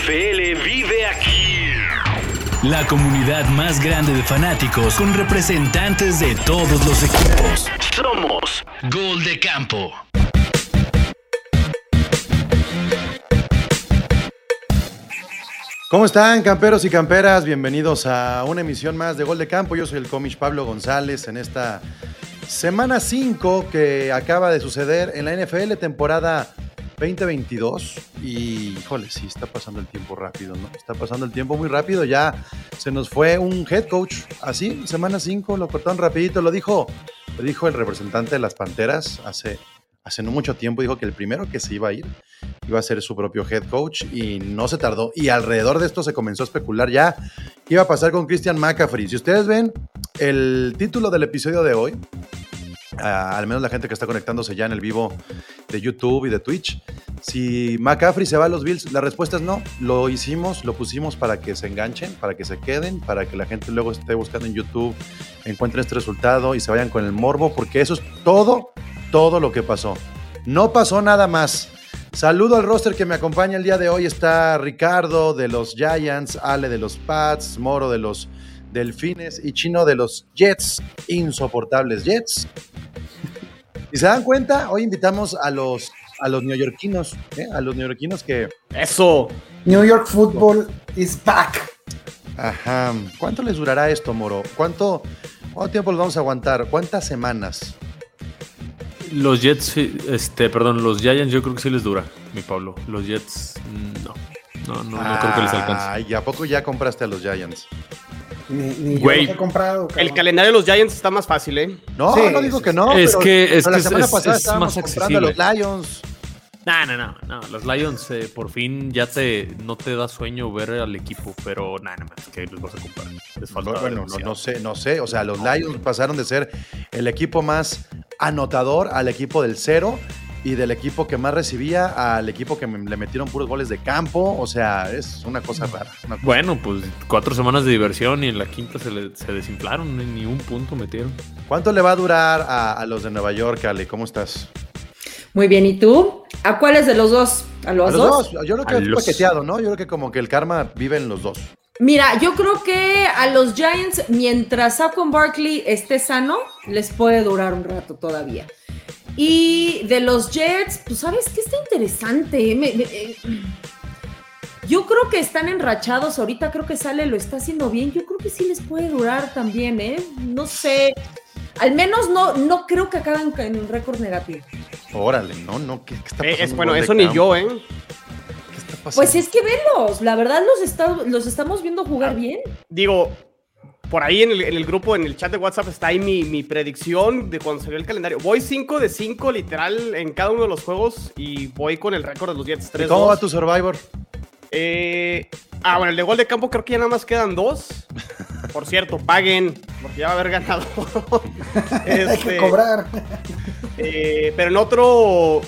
NFL vive aquí. La comunidad más grande de fanáticos con representantes de todos los equipos. Somos Gol de Campo. ¿Cómo están, camperos y camperas? Bienvenidos a una emisión más de Gol de Campo. Yo soy el cómic Pablo González en esta semana 5 que acaba de suceder en la NFL temporada 2022. Y, híjole, sí, está pasando el tiempo rápido, ¿no? Está pasando el tiempo muy rápido. Ya se nos fue un head coach. Así, semana 5, lo cortaron rapidito. Lo dijo, lo dijo el representante de las Panteras hace, hace no mucho tiempo. Dijo que el primero que se iba a ir iba a ser su propio head coach y no se tardó. Y alrededor de esto se comenzó a especular ya qué iba a pasar con Christian McCaffrey. Si ustedes ven el título del episodio de hoy, al menos la gente que está conectándose ya en el vivo de YouTube y de Twitch, si McCaffrey se va a los Bills, la respuesta es no. Lo hicimos, lo pusimos para que se enganchen, para que se queden, para que la gente luego esté buscando en YouTube, encuentre este resultado y se vayan con el morbo, porque eso es todo, todo lo que pasó. No pasó nada más. Saludo al roster que me acompaña el día de hoy. Está Ricardo de los Giants, Ale de los Pats, Moro de los Delfines y Chino de los Jets, insoportables Jets. Y se dan cuenta, hoy invitamos a los, a los neoyorquinos, ¿eh? a los neoyorquinos que... Eso. New York Football is back. Ajá. ¿Cuánto les durará esto, Moro? ¿Cuánto, cuánto tiempo los vamos a aguantar? ¿Cuántas semanas? Los Jets, este, perdón, los Giants yo creo que sí les dura, mi Pablo. Los Jets, mm, no. No, no, no creo que les alcance. Ay, ¿a poco ya compraste a los Giants? Ni, ni yo Güey, los he comprado. El calendario de los Giants está más fácil, ¿eh? No, Sí, no digo que no. Es pero- que- es pero la semana es- pasada es estábamos más comprando a los accesible. Lions. No, no, no, no. Los Lions eh, por fin ya te no te da sueño ver al equipo, pero nada, más que los vas a comprar. Les falta Bueno, no, no sé, no sé. O sea, los Lions pasaron de ser el equipo más anotador al equipo del cero y del equipo que más recibía al equipo que me- le metieron puros goles de campo. O sea, es una cosa rara. una cosa- Bueno, pues cuatro semanas de diversión y en la quinta se, le- se desinflaron, ni- un punto metieron. ¿Cuánto le va a durar a, a los de Nueva York, Ale? ¿Cómo estás? Muy bien, ¿y tú? ¿A cuáles de los dos? ¿A los, A los dos? dos. Yo creo que es los- paqueteado, ¿no? Yo creo que como que el karma vive en los dos. Mira, yo creo que a los Giants, mientras Saquon Barkley esté sano, les puede durar un rato todavía. Y de los Jets, pues sabes que está interesante. Me- me- eh, yo creo que están enrachados. Ahorita creo que sale, lo está haciendo bien. Yo creo que sí les puede durar también, ¿eh? No sé. Al menos no, no creo que acaben en un récord negativo. Órale, no, no. ¿Qué, qué está Eh, pasando? es, bueno, eso ni campo? yo, ¿eh? ¿Qué está pasando? Pues es que velos, la verdad los, está- los estamos viendo jugar bien. Digo, por ahí en el, en el grupo, en el chat de WhatsApp, está ahí mi, mi predicción de cuando salió el calendario. Voy 5 de 5 literal en cada uno de los juegos y voy con el récord de los Jets ¿Y 3 ¿Cómo va tu Survivor? Eh, ah, bueno, el de gol de campo creo que ya nada más quedan dos. Por cierto, paguen, porque ya va a haber ganado. Hay Este, que cobrar. eh, pero en otro,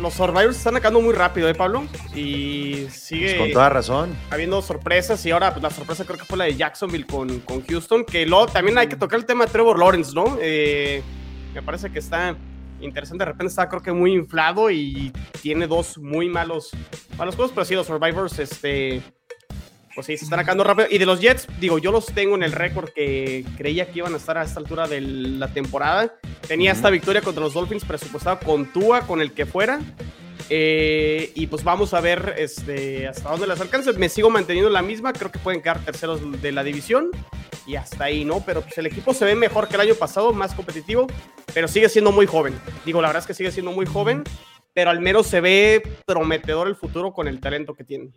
los Survivors están acabando muy rápido, ¿eh, Pablo? Y sigue Pues con toda razón. habiendo sorpresas. Y ahora, pues la sorpresa creo que fue la de Jacksonville con, con Houston. Que luego también hay que tocar el tema de Trevor Lawrence, ¿no? Eh, me parece que está interesante. De repente está, creo que muy inflado y tiene dos muy malos, malos juegos. Pero sí, los Survivors, este. Pues sí, se están acabando rápido. Y de los Jets, digo, yo los tengo en el récord que creía que iban a estar a esta altura de la temporada. Tenía esta victoria contra los Dolphins presupuestada con Tua, con el que fuera. Eh, y pues vamos a ver este, hasta dónde las alcanza. Me sigo manteniendo la misma. Creo que pueden quedar terceros de la división. Y hasta ahí, ¿no? Pero pues el equipo se ve mejor que el año pasado, más competitivo. Pero sigue siendo muy joven. Digo, la verdad es que sigue siendo muy joven. Pero al menos se ve prometedor el futuro con el talento que tiene.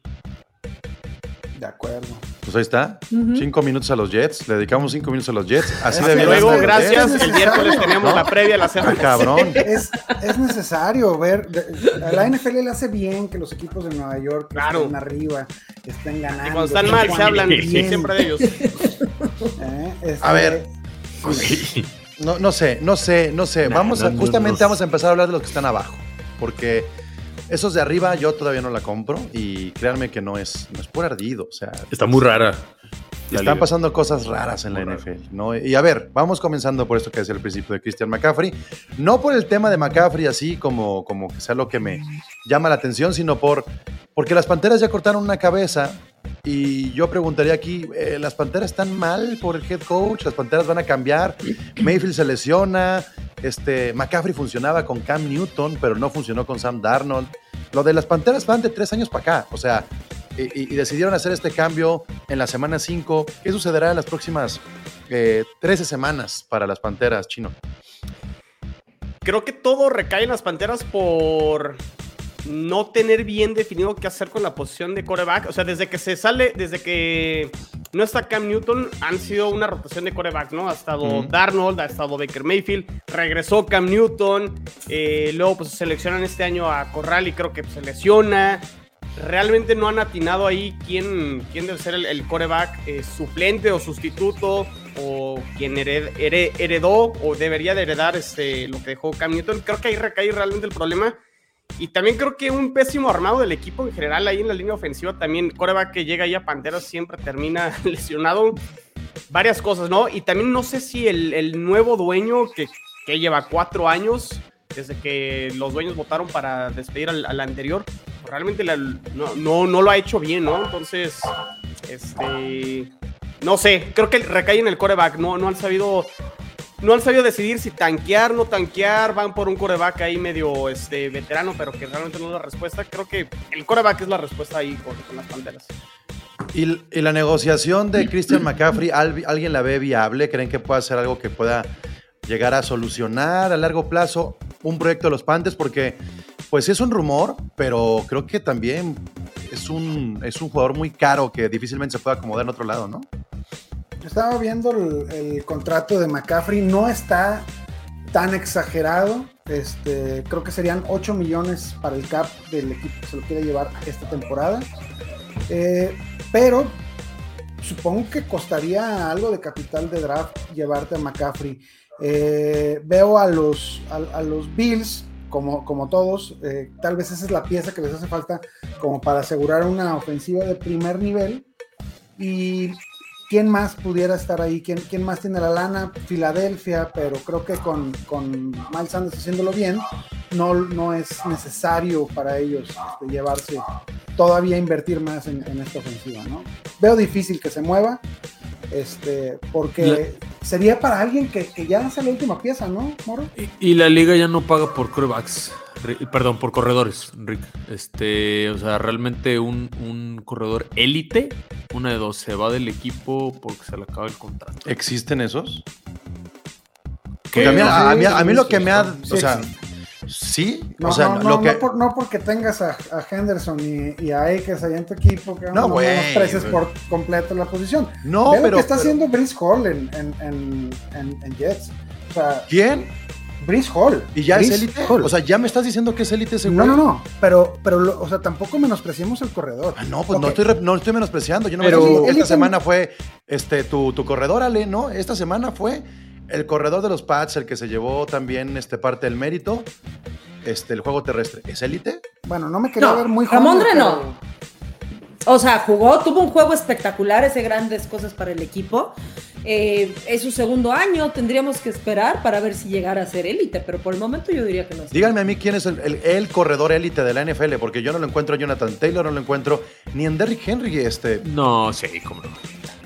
De acuerdo. Pues ahí está. Cinco minutos a los Jets. Le dedicamos cinco minutos a los Jets. Así de bien. Luego, gracias. El miércoles teníamos ¿No? la previa, la Ah, semana. cabrón. Es, es necesario ver. A la NFL le hace bien que los equipos de Nueva York Claro. están arriba estén ganando. Y cuando están mal, se hablan bien, siempre de ellos. ¿eh? Este, A ver. No, no sé, no sé, no sé. Nah, vamos a, no, justamente no. vamos a empezar a hablar de los que están abajo. Porque esos de arriba yo todavía no la compro. Y créanme que no es, no es por ardido. O sea, Está muy rara. están liga. pasando cosas raras en la NFL. ¿no? Y a ver, vamos comenzando por esto que decía al principio de Christian McCaffrey. No por el tema de McCaffrey así como, como que sea lo que me llama la atención, sino por Porque las Panteras ya cortaron una cabeza y yo preguntaría aquí, eh, ¿las Panteras están mal por el head coach? ¿Las Panteras van a cambiar? Mayfield se lesiona, este, McCaffrey funcionaba con Cam Newton, pero no funcionó con Sam Darnold. Lo de las Panteras van de tres años para acá, o sea, y, decidieron hacer este cambio en la semana 5. ¿Qué sucederá en las próximas eh, 13 semanas para las Panteras, Chino? Creo que todo recae en las Panteras por no tener bien definido qué hacer con la posición de coreback. O sea, desde que se sale, desde que no está Cam Newton, han sido una rotación de coreback, ¿no? Ha estado. Darnold, ha estado Baker Mayfield, regresó Cam Newton, eh, luego pues seleccionan este año a Corral y creo que se lesiona. Realmente no han atinado ahí quién, quién debe ser el, el coreback eh, suplente o sustituto o quien hered- here- heredó o debería de heredar este, lo que dejó Cam Newton. Creo que ahí recae realmente el problema. Y también creo que un pésimo armado del equipo en general ahí en la línea ofensiva también coreback que llega ahí a Panteras siempre termina lesionado. Varias cosas, ¿no? Y también no sé si el, el nuevo dueño que, que lleva cuatro años desde que los dueños votaron para despedir al, anterior, realmente no, no, no lo ha hecho bien, ¿no? Entonces, este, no sé, creo que recae en el coreback, no, no han sabido no han sabido decidir si tanquear, no tanquear, van por un coreback ahí medio este, veterano, pero que realmente no es la respuesta. Creo que el coreback es la respuesta ahí con, las panteras. ¿Y, la negociación de Christian McCaffrey, ¿al- ¿alguien la ve viable? ¿Creen que pueda ser algo que pueda llegar a solucionar a largo plazo un proyecto de los Panthers? Porque, pues es un rumor, pero creo que también es un, es un jugador muy caro que difícilmente se puede acomodar en otro lado, ¿no? Estaba viendo el, contrato de McCaffrey, no está tan exagerado. Este, creo que serían 8 millones para el cap del equipo que se lo quiere llevar esta temporada. Eh, pero supongo que costaría algo de capital de draft llevarte a McCaffrey. Eh, veo a los, Bills, como, como todos, eh, tal vez esa es la pieza que les hace falta como para asegurar una ofensiva de primer nivel. Y quién más pudiera estar ahí, quién, quién más tiene la lana, Filadelfia, pero creo que con, con Miles Sanders haciéndolo bien, no, no es necesario para ellos este, llevarse todavía invertir más en, en esta ofensiva, ¿no? Veo difícil que se mueva, este, porque sería para alguien que, que ya hace la última pieza, ¿no, Moro? Y, y la liga ya no paga por corebacks, perdón, por corredores, Rick. Este, o sea, realmente un, un corredor élite, una de dos, se va del equipo porque se le acaba el contrato. ¿Existen esos? A mí, a, mí- a mí lo que me ha... sí, O sea, sí. No, o sea, no, no, lo que... no, por- no porque tengas a, a Henderson y, y a Akers allá en tu equipo, que No, güey, güey. por completo la posición. No, Ve lo pero... que está pero- haciendo Brice Hall en, en, en, en- Jets. O sea, ¿Quién? Brice Hall. ¿Y ya es élite? O sea, ¿ya me estás diciendo que es élite ese no, no, no, pero, pero lo- o sea, tampoco menospreciemos el corredor. Ah, no, pues no, estoy, no estoy menospreciando. Yo no Pero- me Élite- esta semana fue este, tu, tu corredor, Ale, ¿no? Esta semana fue el corredor de los Pats, el que se llevó también este, parte del mérito, este, el juego terrestre. ¿Es élite? Bueno, no me quería No, ver muy Ramondre joven, no. O sea, jugó, tuvo un juego espectacular, ese grandes cosas para el equipo. Eh, es su segundo año, tendríamos que esperar para ver si llegara a ser élite, pero por el momento yo diría que no. es Díganme a mí quién es el, el- el corredor élite de la NFL, porque yo no lo encuentro en Jonathan Taylor, no lo encuentro ni en Derrick Henry. Este. No, sí, cómo no.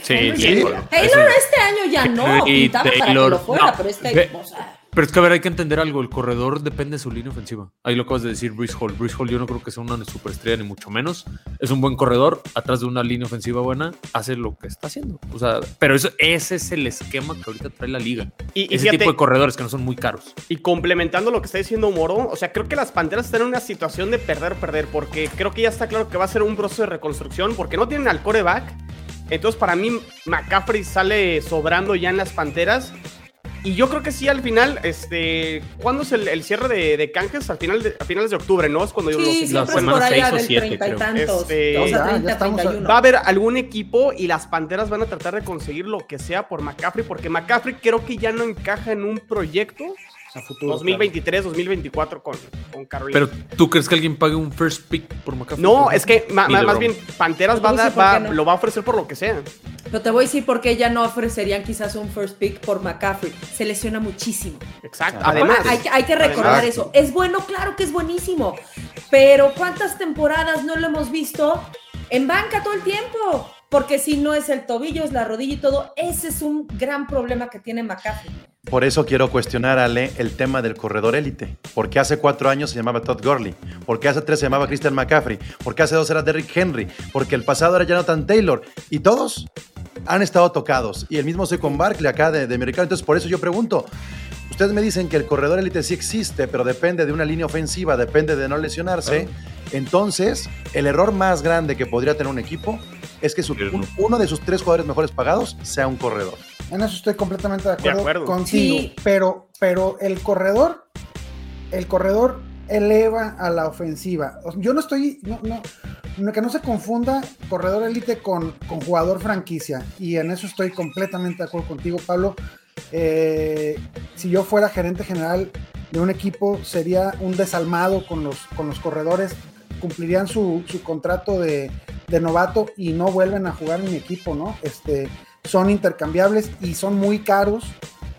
Sí, Henry sí. Taylor este año ya no, Henry, pintaba para que Taylor, lo fuera, no, pero este o sea, Pero es que a ver, hay que entender algo. El corredor depende de su línea ofensiva. Ahí lo acabas de decir, Bruce Hall. Bruce Hall yo no creo que sea una superestrella, ni mucho menos. Es un buen corredor. Atrás de una línea ofensiva buena, hace lo que está haciendo. O sea, pero eso, ese es el esquema que ahorita trae la liga. Y, y Ese fíjate, tipo de corredores que no son muy caros. y complementando lo que está diciendo Moro, o sea, creo que las Panteras están en una situación de perder, perder, porque creo que ya está claro que va a ser un proceso de reconstrucción, porque no tienen al coreback. Entonces, para mí, McCaffrey sale sobrando ya en las Panteras. Y yo creo que sí, al final, este, ¿cuándo es el, el cierre de, de canjes? Al final de, a finales de octubre, ¿no? Es cuando sí, los la siempre es semana por allá seis o del siete, 30 y creo. tantos, Este, o sea, ya, ya 30, estamos a- 31. Va a haber algún equipo y las Panteras van a tratar de conseguir lo que sea por McCaffrey, porque McCaffrey creo que ya no encaja en un proyecto A futuro. 2023, 2024 con, con Carolina. Pero, ¿tú crees que alguien pague un first pick por McCaffrey? no, es que ma- más bien Panteras Te va no. lo va a ofrecer por lo que sea. Pero te voy a decir por qué ya no ofrecerían quizás un first pick por McCaffrey. Se lesiona muchísimo. Exacto. Además, hay, que- hay que recordar Además. eso. Es bueno, claro que es buenísimo. pero ¿cuántas temporadas no lo hemos visto en banca todo el tiempo? Porque si no es el tobillo, es la rodilla y todo, ese es un gran problema que tiene McCaffrey. Por eso quiero cuestionar, Ale, el tema del corredor élite. ¿Por qué hace cuatro años se llamaba Todd Gurley? ¿Por qué hace tres se llamaba Christian McCaffrey? ¿Por qué hace dos era Derrick Henry? Porque el pasado era Jonathan Taylor. Y todos han estado tocados. Y el mismo soy con Barkley acá de, de americano. Entonces, por eso yo pregunto. Ustedes me dicen que el corredor élite sí existe, pero depende de una línea ofensiva, depende de no lesionarse. Entonces, el error más grande que podría tener un equipo es que su- un- uno de sus tres jugadores mejores pagados sea un corredor. En eso estoy completamente de acuerdo, acuerdo. contigo. Sí. Pero, pero el corredor, el corredor eleva a la ofensiva. Yo no estoy, no, no, no- que no se confunda corredor élite con, con jugador franquicia. Y en eso estoy completamente de acuerdo contigo, Pablo. Eh, si yo fuera gerente general de un equipo, sería un desalmado con los, con los corredores. Cumplirían su, su contrato de, de novato y no vuelven a jugar en mi equipo, ¿no? Este, son intercambiables y son muy caros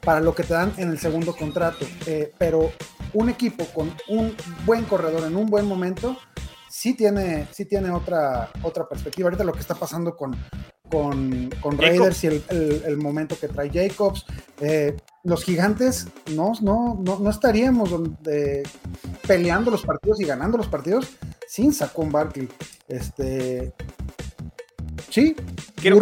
para lo que te dan en el segundo contrato. Eh, pero un equipo con un buen corredor en un buen momento sí tiene, sí tiene otra, otra perspectiva. Ahorita lo que está pasando con, con. Raiders y el, el- el momento que trae Jacobs. eh, los gigantes no, no, no, no estaríamos donde- peleando los partidos y ganando los partidos sin Saquon Barkley. Este, sí, quiero-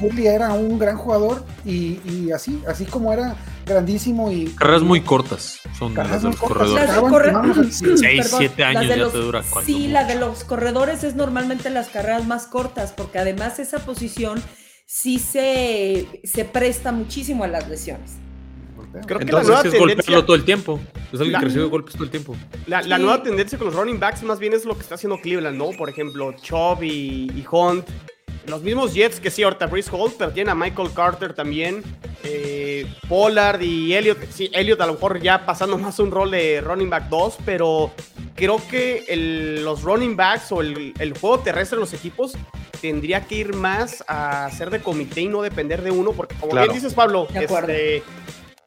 Gurley era un gran jugador y, y así, así como era grandísimo y Carreras muy cortas son Carreras las de los cortas. corredores. Las de años de ya los- te dura cuando Sí, la de los corredores es normalmente las carreras más cortas, porque además esa posición sí se, se presta muchísimo a las lesiones. Creo que la Entonces nueva es tendencia, golpearlo todo el tiempo. Es alguien La- que recibe golpes todo el tiempo. la, la Sí. nueva tendencia con los running backs más bien es lo que está haciendo Cleveland, ¿no? Por ejemplo, Chubb y, y Hunt. Los mismos Jets que sí, ahorita Breeze Hall, pero tienen a Michael Carter también. eh, Pollard y Elliot. Sí, Elliot a lo mejor ya pasando más un rol de running back 2, pero creo que el- los running backs o el, el juego terrestre de los equipos tendría que ir más a ser de comité y no depender de uno, porque como Claro. bien dices, Pablo, este,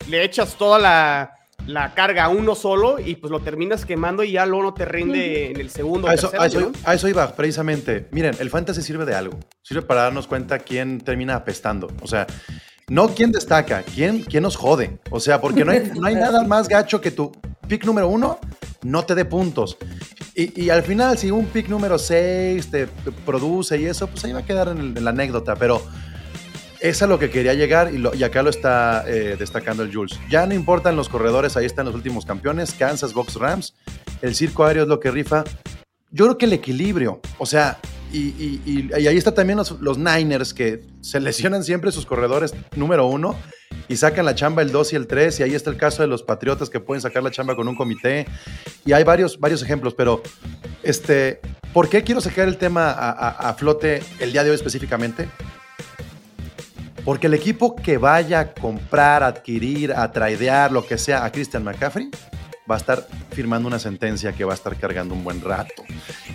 le echas toda la, la carga a uno solo y pues lo terminas quemando y ya luego no te rinde en el segundo. o A eso, tercer a eso- año, ¿no? a eso iba, precisamente. Miren, el fantasy sirve de algo. Sirve para darnos cuenta quién termina apestando. O sea, no quién destaca, quién, quién nos jode. O sea, porque no hay, no hay nada más gacho que tu pick número uno no te dé puntos. Y, y al final, si un pick número 6 te te produce y eso, pues ahí va a quedar en, el- en la anécdota. Pero es a lo que quería llegar y, lo- y acá lo está eh, destacando el Jules. Ya no importan los corredores, ahí están los últimos campeones, Kansas, Box Rams. El circo aéreo es lo que rifa. Yo creo que el equilibrio, o sea, y, ahí está también los, Niners que se lesionan siempre sus corredores número uno y sacan la chamba el 2 y el 3, y ahí está el caso de los Patriotas que pueden sacar la chamba con un comité, y hay varios, varios ejemplos, pero este, ¿por qué quiero sacar el tema a, a- a flote el día de hoy específicamente? Porque el equipo que vaya a comprar, adquirir, a tradear, lo que sea, a Christian McCaffrey, va a estar firmando una sentencia que va a estar cargando un buen rato.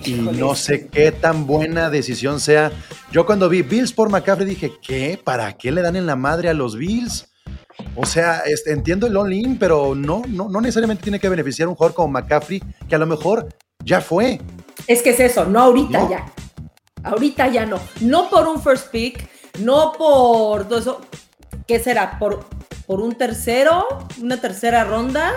Y no sé qué tan buena decisión sea. Yo cuando vi Bills por McCaffrey dije, ¿qué? ¿Para qué le dan en la madre a los Bills? O sea, este, entiendo el all-in, pero no, no, no necesariamente tiene que beneficiar a un jugador como McCaffrey, que a lo mejor ya fue. Es que es eso, no ahorita No. ya. Ahorita ya no. No por un first pick, no por eso. ¿Qué será? ¿Por, por un tercero? ¿Una tercera ronda?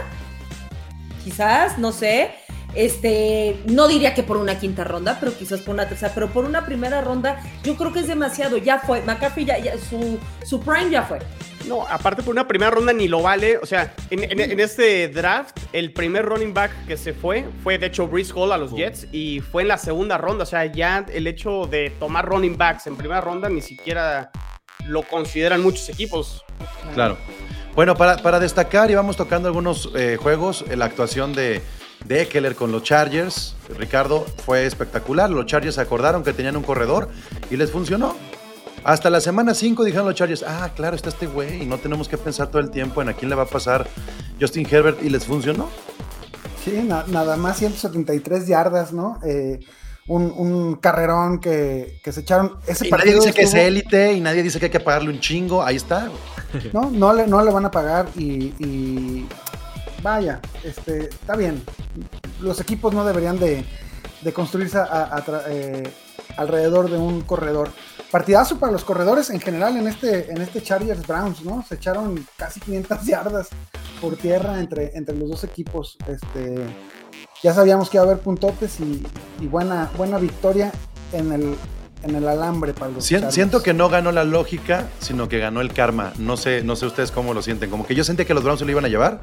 Quizás, no sé. Este, no diría que por una quinta ronda, pero quizás por una tercera, pero por una primera ronda, yo creo que es demasiado. Ya fue. McCaffrey ya, ya- su, su prime ya fue. No, aparte por una primera ronda ni lo vale. O sea, en, en- en este draft, el primer running back que se fue fue de hecho Breeze Hall a los Jets y fue en la segunda ronda. O sea, ya el hecho de tomar running backs en primera ronda ni siquiera lo consideran muchos equipos. Claro. Bueno, para, para destacar, y vamos tocando algunos eh, juegos, eh, la actuación de, de Eckler con los Chargers, Ricardo, fue espectacular. Los Chargers acordaron que tenían un corredor y les funcionó. Hasta la semana 5 dijeron los Chargers, ah, claro, está este güey, y no tenemos que pensar todo el tiempo en a quién le va a pasar Justin Herbert, y les funcionó. Sí, na- nada más 173 yardas, ¿no? Eh, un, un carrerón que, que se echaron. Ese Y nadie dice que es élite, y nadie dice que hay que pagarle un chingo, ahí está. No, no le, no le van a pagar y, y vaya, este, está bien. los equipos no deberían de, de construirse a- a tra- eh, alrededor de un corredor. Partidazo para los corredores en general en este, en este Chargers Browns, ¿no? Se echaron casi 500 yardas por tierra entre, entre los dos equipos. Este, ya sabíamos que iba a haber puntotes y, y buena, buena victoria en el, en el alambre para los Sien-. Siento que no ganó la lógica, sino que ganó el karma. No sé, no sé ustedes cómo lo sienten. Como que yo sentí que los Browns se lo iban a llevar.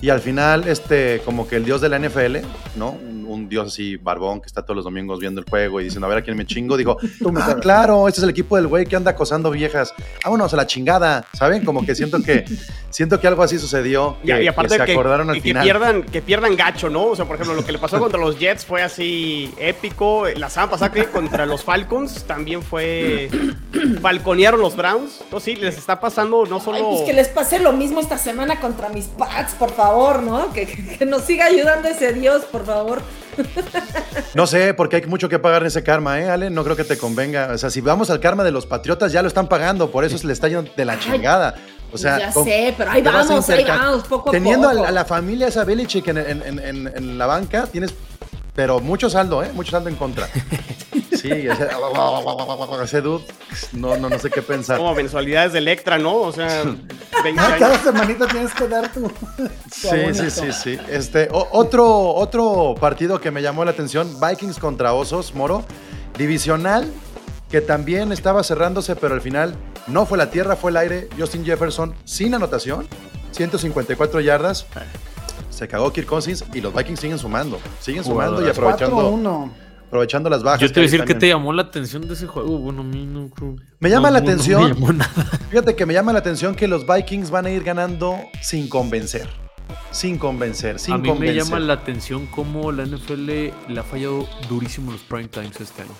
Y al final, este, como que el dios de la NFL, ¿no? Un, un dios así barbón que está todos los domingos viendo el juego y diciendo, a ver a quién me chingo, dijo, Tú me ah, claro, este es el equipo del güey que anda acosando viejas. Vámonos a la chingada, ¿saben? Como que siento que, siento que algo así sucedió. Y, Que, y aparte que se que, acordaron al y que final. pierdan, que pierdan gacho, ¿no? O sea, por ejemplo, lo que le pasó contra los Jets fue así épico. La semana pasada que contra los Falcons también fue balconearon los Browns. No, sí, les está pasando no solo. Ay, pues que les pase lo mismo esta semana contra mis Pats, por favor, ¿no? Que, que- que nos siga ayudando ese Dios, por favor. No sé, porque hay mucho que pagar en ese karma, ¿eh, Ale? No creo que te convenga. O sea, si vamos al karma de los patriotas, ya lo están pagando, por eso se le está yendo de la chingada. O sea, ya sé, pero ahí vamos, ahí vamos, poco a Teniendo a la, a la familia esa en- en- en- en la banca, tienes, pero mucho saldo, ¿eh? Mucho saldo en contra. Sí, ese, ese dude, no, no, no sé qué pensar. Como mensualidades de Electra, ¿no? O sea, 20 Ah, años. cada semanita tienes que dar tu. tu Sí, abonito. sí, sí, sí. Este, o- otro, otro partido que me llamó la atención, Vikings contra Osos, Moro, divisional, que también estaba cerrándose, pero al final no fue la tierra, fue el aire. Justin Jefferson sin anotación, 154 yardas. Se cagó Kirk Cousins y los Vikings siguen sumando, siguen sumando y aprovechando, 4-1. aprovechando las bajas. Yo te voy a decir que te llamó la atención de ese juego. Bueno, a mí no creo. Me llama no, la no, no atención. me llamó nada. Fíjate que me llama la atención que los Vikings van a ir ganando sin convencer. Sin convencer, sin a mí convencer. me llama la atención cómo la NFL le ha fallado durísimo los prime times este año.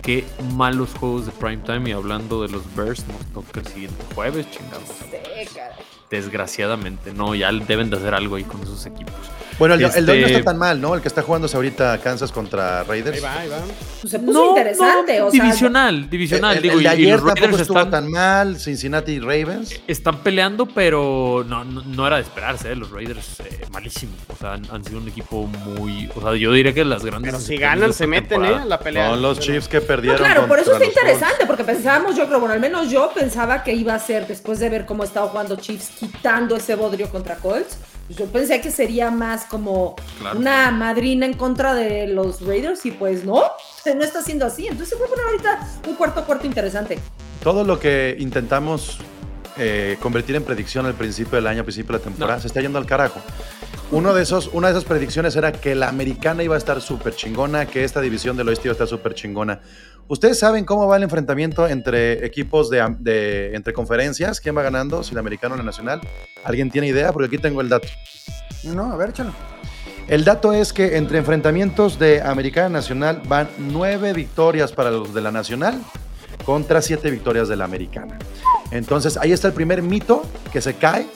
Qué malos juegos de prime time. Y hablando de los Bears, nos toca el siguiente jueves, chingados. Sí, caray. Desgraciadamente, no, ya deben de hacer algo ahí con esos equipos. Bueno, el, el de hoy no Este- está tan mal, ¿no? El que está jugándose ahorita Kansas contra Raiders. Ahí va, ahí va. Pues se puso interesante, no, o sea. divisional, divisional. El, digo, el de y- y ayer los tampoco Raiders estuvo están, tan mal, Cincinnati Ravens. están peleando, pero no, no, no era de esperarse, ¿eh? los Raiders eh, malísimos. O sea, han, han sido un equipo muy. O si yo diría que las grandes. Pero si ganan, se meten, ¿eh? la pelea. Son los Pero- Chiefs que No, perdieron. claro, por eso está interesante, porque pensábamos, yo creo, bueno, al menos yo pensaba que iba a ser, después de ver cómo estaba jugando Chiefs, quitando ese bodrio contra Colts, yo pensé que sería más como Claro. una madrina en contra de los Raiders, y pues no, no está siendo así. Entonces se puede poner ahorita un cuarto cuarto interesante. Todo lo que intentamos eh, convertir en predicción al principio del año, al principio de la temporada, No. se está yendo al carajo. Uno de esos, una de esas predicciones era que la americana iba a estar súper chingona, que esta división del oeste iba a estar súper chingona. ¿Ustedes saben cómo va el enfrentamiento entre equipos de, de- entre conferencias? ¿Quién va ganando? Si la americana o la nacional. ¿Alguien tiene idea? Porque aquí tengo el dato. No, a ver, échalo. El dato es que entre enfrentamientos de Americana Nacional van nueve victorias para los de la Nacional contra siete victorias de la Americana. Entonces ahí está el primer mito que se cae.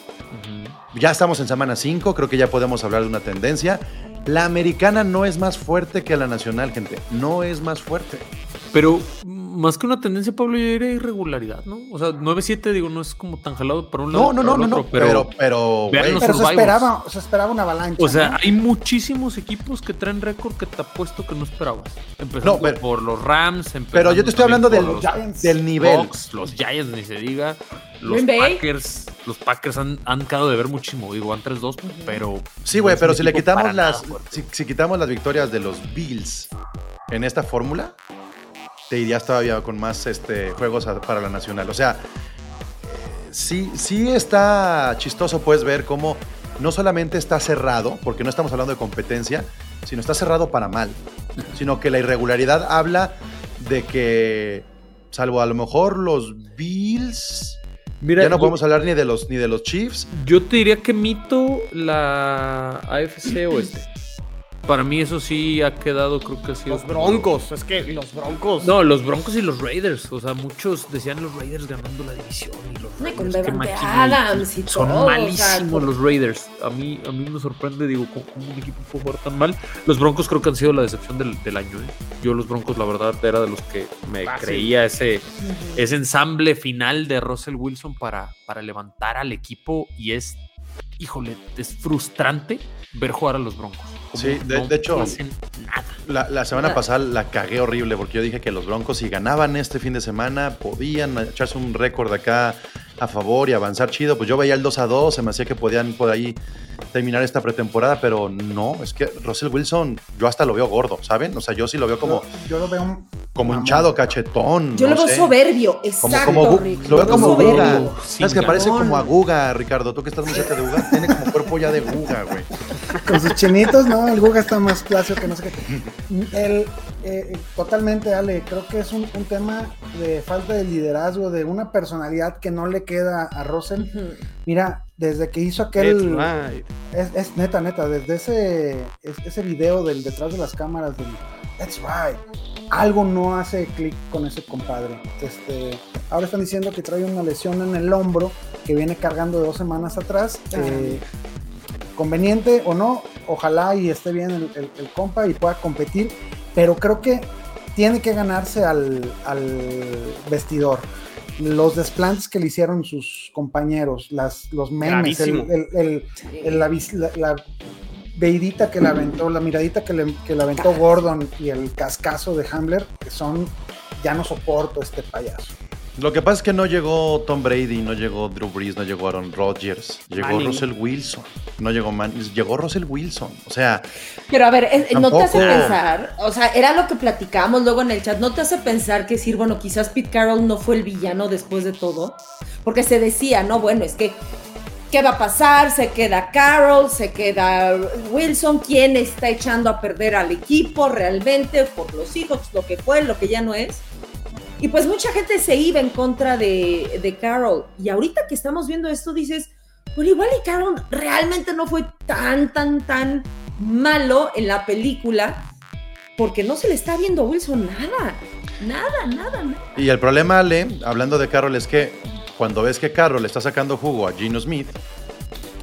Ya estamos en semana 5, creo que ya podemos hablar de una tendencia. La americana no es más fuerte que la nacional, gente. No es más fuerte. Pero más que una tendencia, Pablo, yo diría irregularidad, ¿no? O sea, 9-7, digo, no es como tan jalado para un lado. No, no, para no, no, otro, no. Pero, pero, Vean güey, los Pero se esperaba, se esperaba una avalancha. O sea, ¿no? hay muchísimos equipos que traen récord que te apuesto que no esperabas. Empezando No, pero- por los Rams. pero yo te estoy hablando del, Giants. del nivel. Bucks, los Giants, ni se diga. Los. Packers. Los Packers han, han quedado de ver muchísimo. Digo, van 3-2, pero. Sí, güey, pero si le quitamos nada las si quitamos las victorias de los Bills en esta fórmula, te irías todavía con más este, juegos para la nacional. O sea, sí, sí está chistoso pues ver cómo no solamente está cerrado, porque no estamos hablando de competencia, sino está cerrado para mal, sino que la irregularidad habla de que, salvo a lo mejor los Bills, Mira, ya no yo- podemos hablar ni de los ni de los Chiefs. Yo te diría que mito la AFC Oeste. Para mí eso sí ha quedado, creo que ha sido... Los Broncos, es que los Broncos. No, los Broncos y los Raiders. O sea, muchos decían los Raiders ganando la división. Y los con Raiders, Devante y- Adams y Son todo, o sea, malísimos los Raiders. A mí, a mí me sorprende, digo, cómo un equipo puede jugar tan mal. Los Broncos creo que han sido la decepción del, del año. ¿eh? Yo los Broncos, la verdad, era de los que me Fácil. creía ese, ese ensamble final de Russell Wilson para, para levantar al equipo y es híjole, es frustrante ver jugar a los Broncos. Sí, de- no de hecho, hacen nada. La, la semana Nada. pasada la cagué horrible porque yo dije que los Broncos si ganaban este fin de semana podían echarse un récord acá a favor y avanzar chido. Pues yo veía el 2 a 2, se me hacía que podían por ahí terminar esta pretemporada, pero no, es que Russell Wilson yo hasta lo veo gordo, ¿saben? O sea, yo sí lo veo como, yo, yo lo veo un- como hinchado, cachetón. Yo no lo veo sé. soberbio, exacto, como Rick. lo veo como. Guga. ¿Sabes que parece como a. Guga, Ricardo? Tú que estás muy cerca de Guga, tiene como cuerpo ya de Guga, güey. Con sus chinitos, no, el Guga está más clásico que no sé qué. El, eh, totalmente, Ale, creo que es un, un tema de falta de liderazgo, de una personalidad que no le queda a Russell. Ujú. Mira, desde que hizo aquel... right. Es, es neta, neta, desde ese, es- ese video del detrás de las cámaras del That's right. Algo no hace clic con ese compadre. Este, ahora están diciendo que trae una lesión en el hombro que viene cargando de dos semanas atrás. Eh, conveniente o no, ojalá y esté bien el, el- el compa y pueda competir, pero creo que tiene que ganarse al, al vestidor. Los desplantes que le hicieron sus compañeros, las, los memes, el, el- la- la veidita que le aventó, la miradita que le, que le aventó Gordon y el cascazo de Hamler, que son, ya no soporto este payaso. Lo que pasa es que no llegó Tom Brady, no llegó Drew Brees, no llegó Aaron Rodgers, llegó Manning. Russell Wilson, no llegó Man, llegó Russell Wilson. O sea, Pero a ver, es- no te hace pensar, o sea, era lo que platicábamos luego en el chat, no te hace pensar que decir, bueno, quizás Pete Carroll no fue el villano después de todo, porque se decía, no, bueno, es que, ¿qué va a pasar? Se queda Carroll, se queda Wilson, ¿quién está echando a perder al equipo realmente por los hijos, lo que fue, lo que ya no es? Y pues mucha gente se iba en contra de, de Carroll, y ahorita que estamos viendo esto dices, bueno, igual y Carroll realmente no fue tan, tan, tan malo en la película porque no se le está viendo a Wilson nada. Nada, nada, nada. y el problema, Ale, hablando de Carroll, es que cuando ves que Carroll está sacando jugo a Gino Smith,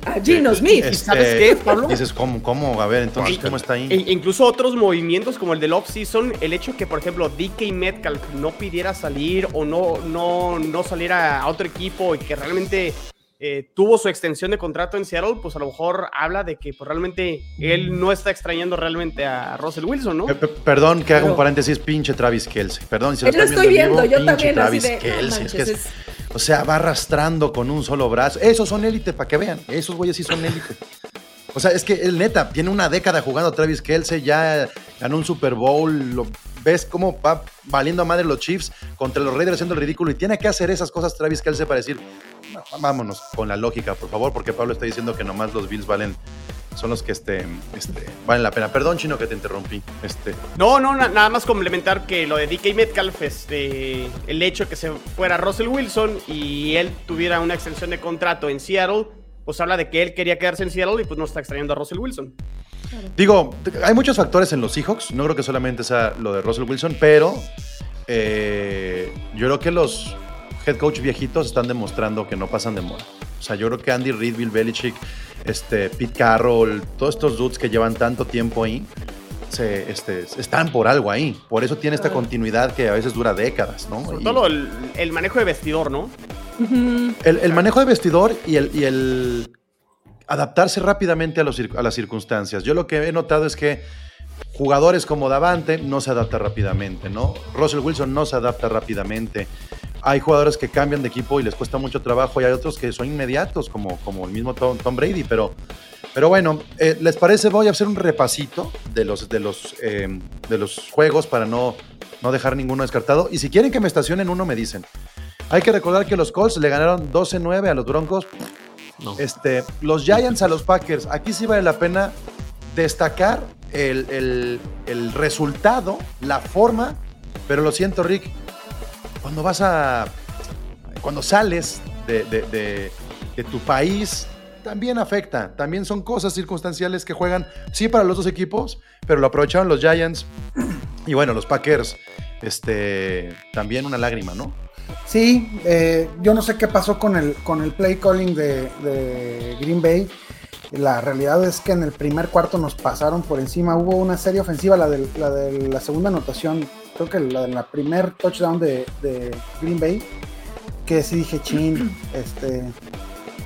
A Gino Smith. este, ¿Sabes qué, Pablo? dices, ¿cómo, cómo? A ver, entonces, ¿cómo está ahí? E- incluso otros movimientos como el del off-season, el hecho que, por ejemplo, DK Metcalf no pidiera salir o no, no, no saliera a otro equipo y que realmente eh, tuvo su extensión de contrato en Seattle, pues a lo mejor habla de que pues, realmente él no está extrañando realmente a Russell Wilson, ¿no? Pe- Perdón que haga un Pero- parenciEsos güeyes sí son élite. O sea, es que el neta tiene una década jugando Travis Kelsey, ya ganó un Super Bowl, lo, ves cómo va valiendo a madre los Chiefs contra los Raiders haciendo el ridículo y tiene que hacer esas cosas Travis Kelsey para decir, "No, vámonos con la lógica, por favor, porque Pablo está diciendo que nomás los Bills valen, son los que este, este, valen la pena. Perdón, Chino, que te interrumpí. Este, No, no, na- nada más complementar que lo de DK Metcalf, este, el hecho que se fuera Russell Wilson y él tuviera una extensión de contrato en Seattle, pues habla de que él quería quedarse en Seattle y pues no está extrañando a Russell Wilson. Digo, hay muchos factores en los Seahawks. No creo que solamente sea lo de Russell Wilson, pero eh, yo creo que los head coach viejitos están demostrando que no pasan de moda. O sea, yo creo que Andy Reid, Bill Belichick, este, Pete Carroll, todos estos dudes que llevan tanto tiempo ahí, se, este, están por algo ahí. Por eso tiene esta Claro. continuidad que a veces dura décadas, ¿no? Sobre Y- todo el, el manejo de vestidor, ¿no? El, el manejo de vestidor y el, y el adaptarse rápidamente a, los a las circunstancias. Yo lo que he notado es que jugadores como Davante no se adapta rápidamente, ¿no? Russell Wilson no se adapta rápidamente. Hay jugadores que cambian de equipo y les cuesta mucho trabajo y hay otros que son inmediatos, como, como el mismo Tom, Tom Brady, pero... Pero bueno, eh, ¿les parece? Voy a hacer un repasito de los, de los, eh, de los juegos para no, no dejar ninguno descartado. Y si quieren que me estacionen uno, me dicen. Hay que recordar que los Colts le ganaron 12-9 a los Broncos. Este, los Giants a los Packers. Aquí sí vale la pena destacar el, el- el resultado, la forma. Pero lo siento, Rick. Cuando vas a. Cuando sales de, de- de- de tu país, también afecta. También son cosas circunstanciales que juegan, sí, para los dos equipos, pero lo aprovecharon los Giants. Y bueno, los Packers, este, también una lágrima, ¿no? Sí, eh, yo no sé qué pasó con el, con el play calling de, de Green Bay. La realidad es que en el primer cuarto nos pasaron por encima. Hubo una serie ofensiva, la de la, de la segunda anotación, creo que la de la primer touchdown de, de Green Bay, que sí dije, chin, este,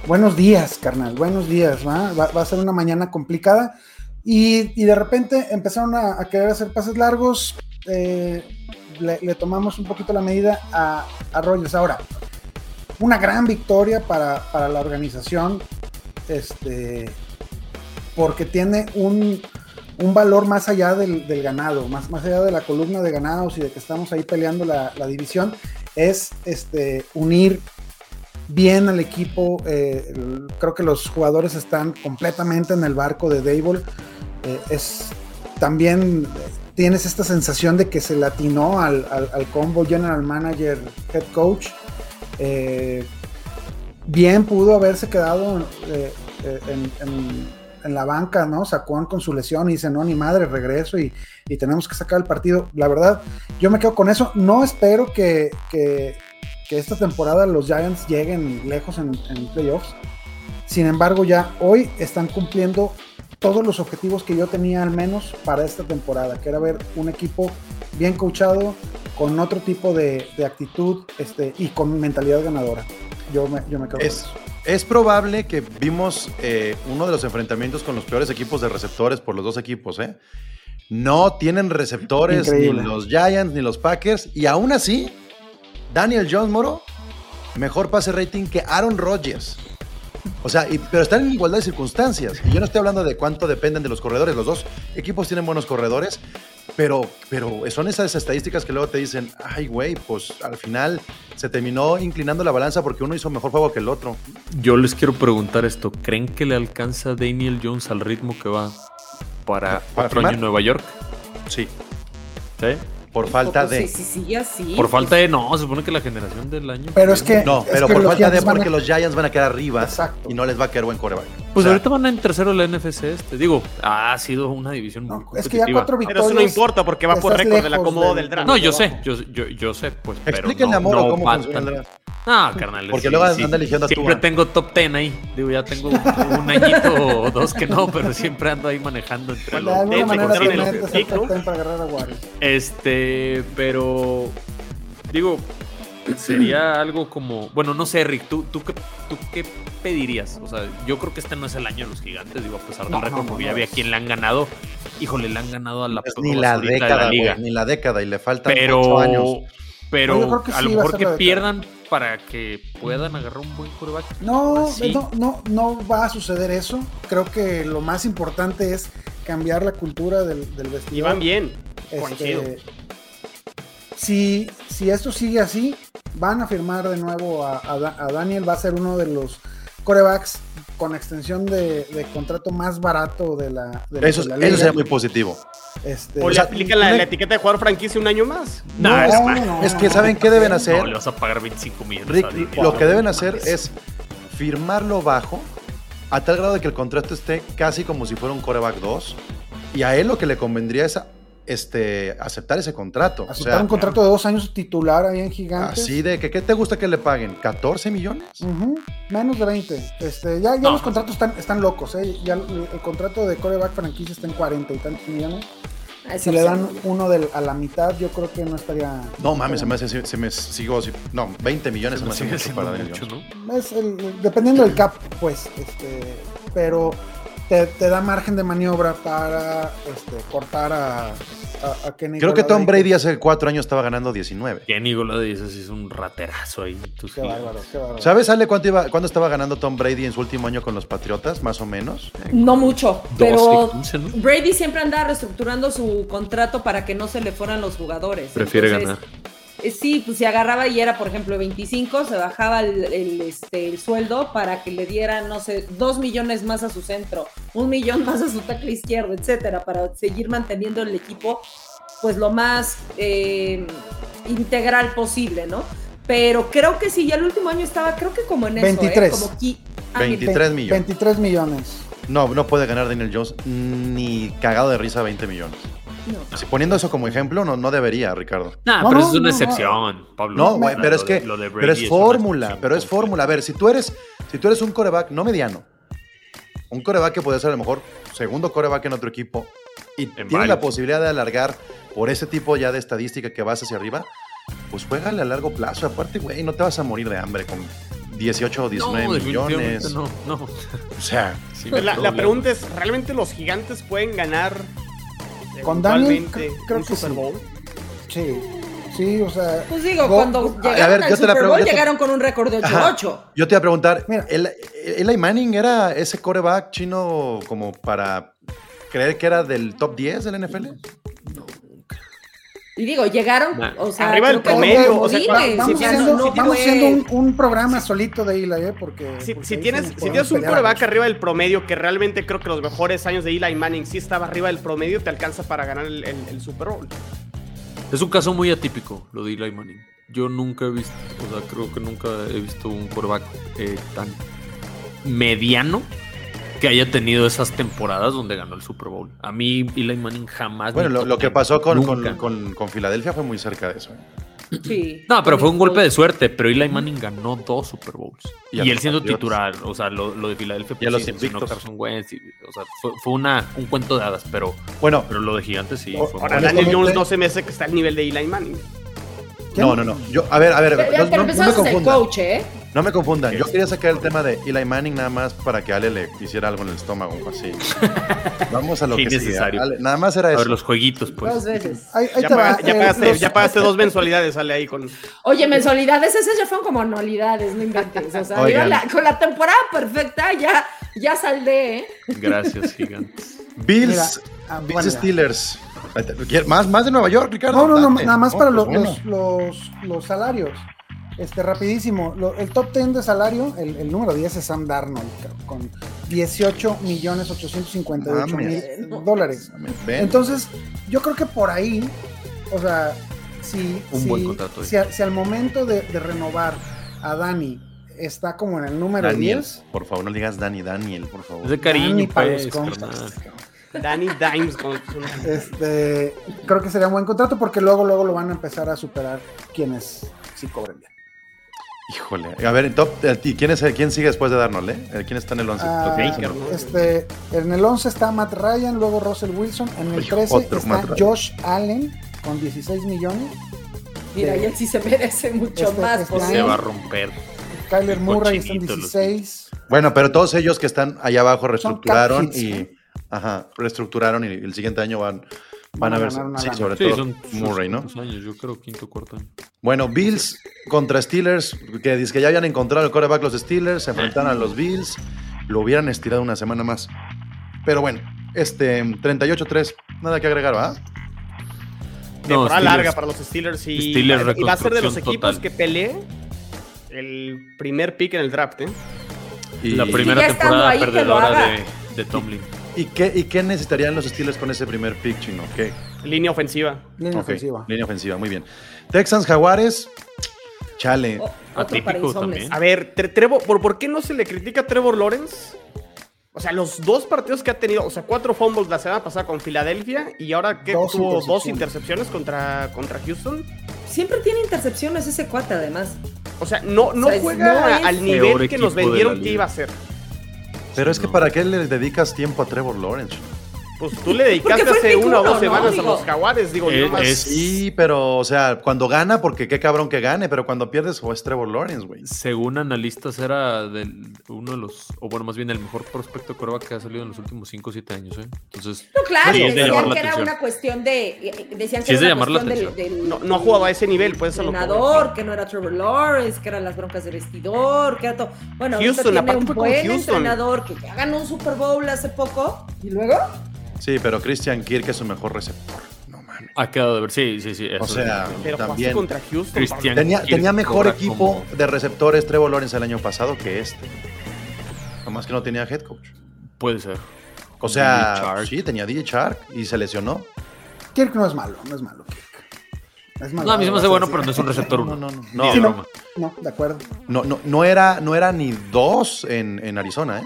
buenos días, carnal, buenos días, ¿va? Va, va a ser una mañana complicada. Y, y de repente empezaron a, a, querer hacer pases largos. Eh, le, tomamos un poquito la medida a, a Rogers. Ahora, una gran victoria para, para la organización, este, porque tiene un, un valor más allá del, del, ganado, más, más allá de la columna de ganados y de que estamos ahí peleando la, la división, es este, unir bien al equipo. Eh, creo que los jugadores están completamente en el barco de Dable. Eh, es también tienes esta sensación de que se latinó al, al, combo general manager, head coach. Eh, bien pudo haberse quedado eh, en, en, en, la banca, ¿no? Sacón con su lesión y dice, no, ni madre, regreso y, y, tenemos que sacar el partido. La verdad, yo me quedo con eso. No espero que, que, que esta temporada los Giants lleguen lejos en, en playoffs. Sin embargo, ya hoy están cumpliendo todos los objetivos que yo tenía al menos para esta temporada, que era ver un equipo bien coachado, con otro tipo de, de actitud este, y con mentalidad ganadora. Yo me, yo me quedo es, es probable que vimos eh, uno de los enfrentamientos con los peores equipos de receptores por los dos equipos, ¿eh? No tienen receptores Increíble. ni los Giants ni los Packers, y aún así, Daniel Jones Moro, mejor pase rating que Aaron Rodgers. O sea, y, pero están en igualdad de circunstancias. Y yo no estoy hablando de cuánto dependen de los corredores. Los dos equipos tienen buenos corredores, pero, pero son esas estadísticas que luego te dicen, ay, güey, pues al final se terminó inclinando la balanza porque uno hizo mejor juego que el otro. Yo les quiero preguntar esto. ¿Creen que le alcanza a Daniel Jones al ritmo que va para, ¿Para otro firmar? año en Nueva York? Sí. ¿Sí? Por falta de. Sí, sí, sí, así, por falta de. No, se supone que la generación del año. Pero es que. No, pero es que por falta de. a... Porque los Giants van a quedar arriba. Exacto. Y no les va a quedar buen coreback. Pues o sea, ahorita van en tercero la NFC este. Digo, ha sido una división no, muy Es que ya cuatro victorias. Pero eso no importa porque va por récord del acomodo del draft. No, yo sé, yo, yo, yo sé, pues. Explíquenle no, a Moro no cómo funciona el draft. Ah, carnal. Porque sí, luego sí. anda eligiendo a Siempre tengo top ten ahí. Digo, ya tengo un añito o dos que no, pero siempre ando ahí manejando entre De los. alguna de manera hecho, te de metes pick, al ¿no? top ten para agarrar a Warriors. Este, pero digo, sería algo como, bueno, no sé, Rick, ¿tú, tú, qué, ¿tú qué pedirías? O sea, yo creo que este no es el año de los gigantes, digo, a pesar del No, récord, no, porque no, ya no vi a es. quién le han ganado. Híjole, le han ganado a la ni la de década, la liga. ni la década. Y le faltan Pero, ocho años. Pero No, a lo mejor que pierdan para que puedan agarrar un buen quarterback. No, Sí. no, no, no va a suceder eso. Creo que lo más importante es cambiar la cultura del, del vestidor. Y van bien. Este, si, si esto sigue así, van a firmar de nuevo a, a Daniel. Va a ser uno de los corebacks con extensión de, de contrato más barato de la, de la- Eso, de la eso liga. sería muy positivo. Este, O le sea, aplican la, una- la etiqueta de jugador franquicia un año más. no, Nah, es- no, no, Es que, no, ¿saben no, qué deben no, hacer? No, le vas a pagar 25 millones. Rick, a Daniel. lo que deben hacer es firmarlo bajo a tal grado de que el contrato esté casi como si fuera un coreback 2 y a él lo que le convendría es este, aceptar ese contrato. O Aceptar sea, un contrato de dos años titular ahí en Gigantes. así de que ¿qué te gusta que le paguen? ¿14 millones? Menos de 20. Este, ya ya No. los contratos están, están locos. ¿eh? Ya el, el contrato de coreback franquicia está en 40 y tantos millones. Eso Si le dan uno del- a la mitad, yo creo que no estaría. No mames, se me hace, se me sigo. No, 20 millones se me hace Sigue mucho siendo para mucho. ¿no? Es el- dependiendo del cap, pues. Este, pero te, te da margen de maniobra para este, cortar a, a, a Kenny Creo que Tom Brady hace cuatro años estaba ganando 19. Kenny sí es un raterazo ahí. Qué bárbaro, qué bárbaro. ¿Sabes, Ale, cuánto, iba, cuándo estaba ganando Tom Brady en su último año con los Patriotas? Más o menos. No mucho, 12, pero 15, ¿no? Brady siempre anda reestructurando su contrato para que no se le fueran los jugadores. Prefiere Entonces, eh, Sí, pues si agarraba y era, por ejemplo, 25, se bajaba el, el, este, el sueldo para que le dieran, no sé, dos millones más a su centro, un millón más a su tackle izquierdo, etcétera, para seguir manteniendo el equipo, pues lo más eh, integral posible, ¿no? Pero creo que sí, ya el último año estaba, creo que como en eso, ¿eh? 23. Como qui- ah, 23 millones. 23 millones. No, no puede ganar Daniel Jones ni cagado de risa 20 millones. No. Así, poniendo eso como ejemplo, no, no debería, Ricardo. Nah, No, pero no, eso es una excepción, Pablo. No, güey, pero es que lo de pero es fórmula, pero es fórmula. A ver, si tú eres si tú eres un coreback no mediano, un coreback que puede ser a lo mejor segundo coreback en otro equipo y tienes la posibilidad de alargar por ese tipo ya de estadística que vas hacia arriba, pues juégale a largo plazo. Aparte, güey, no te vas a morir de hambre con 18 o 19 no, definitivamente millones. no, no. O sea, Sí, Pues no la, la pregunta es, ¿realmente los gigantes pueden ganar Con Daniel, creo que Super. Bowl? Sí, sí, o sea. Pues digo, Go- cuando a llegaron ver, al yo te la Super Bowl, te- llegaron con un récord de 8-8. Ajá. Yo te iba a preguntar, Mira. ¿el, Eli Manning era ese coreback chino como para creer que era del top 10 del NFL? Y digo, llegaron, Nah. o sea, Arriba del promedio, o sea, vamos haciendo, no- no vamos fue- haciendo un, un programa solito de Eli, ¿eh? Porque. Si, porque si tienes, si tienes un coreback arriba del promedio, que realmente creo que los mejores años de Eli Manning sí estaba arriba del promedio, te alcanza para ganar el, el- el Super Bowl. Es un caso muy atípico lo de Eli Manning. Yo nunca he visto, o sea, creo que nunca he visto un quarterback eh, tan mediano que haya tenido esas temporadas donde ganó el Super Bowl. A mí Eli Manning jamás. Bueno, lo, lo que pasó con, con, con- con Filadelfia fue muy cerca de eso. ¿eh? Sí. No, pero fue un golpe de suerte, pero Eli Manning ganó dos Super Bowls. Y él siendo Patriots. titular, o sea, lo, lo de Filadelfia, Y a pues los sí, seleccionó invictos. Carson Wentz, y- o sea, fue, fue una, un cuento de hadas, pero, Bueno, pero lo de Gigantes sí. O- fue Ahora, Daniel Jones no se me hace que está al nivel de Eli Manning. No, no, no. Yo, a ver, a ver, Pero, no, pero no- no me empezamos a ser confundan. coach, ¿eh? No me confundan. Yo quería sacar el tema de Eli Manning nada más para que Ale le hiciera algo en el estómago, así. Vamos a lo que sigue. Ale, nada más era A eso. ver, los jueguitos, pues. Dos veces. Ahí, ahí Ya, te va, paga- ya eh, pagaste, los- ya pagaste dos mensualidades, sale ahí con... Oye, mensualidades, esas ya fueron como anualidades, no inventes. O sea, la- con la temporada perfecta ya, ya saldé, ¿eh? Gracias, Gigantes. Bills, Mira, ah, Bills bueno. Steelers. Más, más de Nueva York, Ricardo. No, no, no, nada más para pues los, bueno. los, los, los salarios. Este, rapidísimo. Lo- el top 10 de salario, el, el número 10 es Sam Darnold, con 18 millones 858 mil dólares. Entonces, yo creo que por ahí, o sea, si, Un si, buen contrato ahí. si, a- si al momento de, de renovar a Dani está como en el número Daniel, 10, por favor, no le digas Dani, Daniel, por Es favor. de cariño, Dani pues. Danny Dimes. Con, este, creo que sería un buen contrato porque luego, luego lo van a empezar a superar quienes sí cobren bien. Híjole. A ver, top, eh, ¿y quién, es, el- quién sigue después de Darnold, eh? Eh, ¿Quién está en el 11? Ah, este, en el 11 está Matt Ryan, luego Russell Wilson. En el Ay, 13 otro está Matt. Josh Allen con 16 millones. Mira, y él sí se merece mucho Este- más. este Se va a romper. Kyler Murray está en Cochinito, los 16. Bueno, pero todos ellos que están allá abajo reestructuraron hits, y. Ajá, reestructuraron y el siguiente año van, van, a a ver. Sí, sobre Sí, todo son Murray, ¿no? años, yo creo quinto, cuarto año. Bueno, Bills contra Steelers, que dice que ya habían encontrado el coreback los Steelers, se enfrentaron a los Bills, lo hubieran estirado una semana más. Pero bueno, este 38-3, nada que agregar, ¿va? temporada Steelers- larga para los Steelers y, Steelers y va a ser de los equipos total. que pelee el primer pick en el draft. ¿eh? Y, La primera temporada perdedora de, de Tomlin. ¿Y, qué, ¿Y qué necesitarían los Steelers con ese primer pick, chino? ¿Qué? Línea ofensiva. Línea ofensiva. Línea ofensiva, muy bien. Texans Jaguares, chale. O- otro para Atípico también. A ver, Tre- Trevor, ¿por, por qué no se le critica a Trevor Lawrence? O sea, los dos partidos que ha tenido, o sea, cuatro fumbles la semana pasada con Filadelfia y ahora que tuvo dos intercepciones. contra, contra Houston. Siempre tiene intercepciones ese cuate, además. O sea, no, no O sea, juega no al nivel que nos vendieron que iba a ser. Pero es que. ¿para qué le dedicas tiempo a Trevor Lawrence? Pues tú le dedicaste fue hace una o dos ¿no? semanas a los jaguares, digo, es- yo más- es- Sí, pero, o sea, cuando gana, porque qué cabrón que gane, pero cuando pierdes, o es Trevor Lawrence, güey. Según analistas, era del, uno de los, o bueno, más bien el mejor prospecto de coreback que ha salido en los últimos 5 o 7 años. ¿eh? Entonces, No, claro, Sí, es de llamar decían la que era atención. una cuestión de. eh, Decían que Sí, es de era una llamar la cuestión del, No- no ha jugado a ese nivel, pues, eso es lo que no era Trevor Lawrence, que eran las broncas de vestidor, que era todo. Bueno, ahorita Houston, tiene un fue buen Houston. entrenador que ya ganó un Super Bowl hace poco. ¿Y luego? Sí, pero Christian Kirk es su mejor receptor. No mames. ha quedado de ver. Sí, sí, sí. eso O sea, Pero también. contra Houston. Cristian- Tenía, Kirk tenía mejor equipo como- de receptores Trevor Lawrence el año pasado que este. Nomás que no tenía head coach. puede ser. O sea, sí, tenía DJ Shark y se lesionó. Kirk no es malo, no es malo. Kirk. Es No, a mí se me hace bueno, pero no es un receptor No, uno. no, no. No, de Sí, no. No, de acuerdo. No, no, no era, no era ni dos en, en Arizona, ¿eh?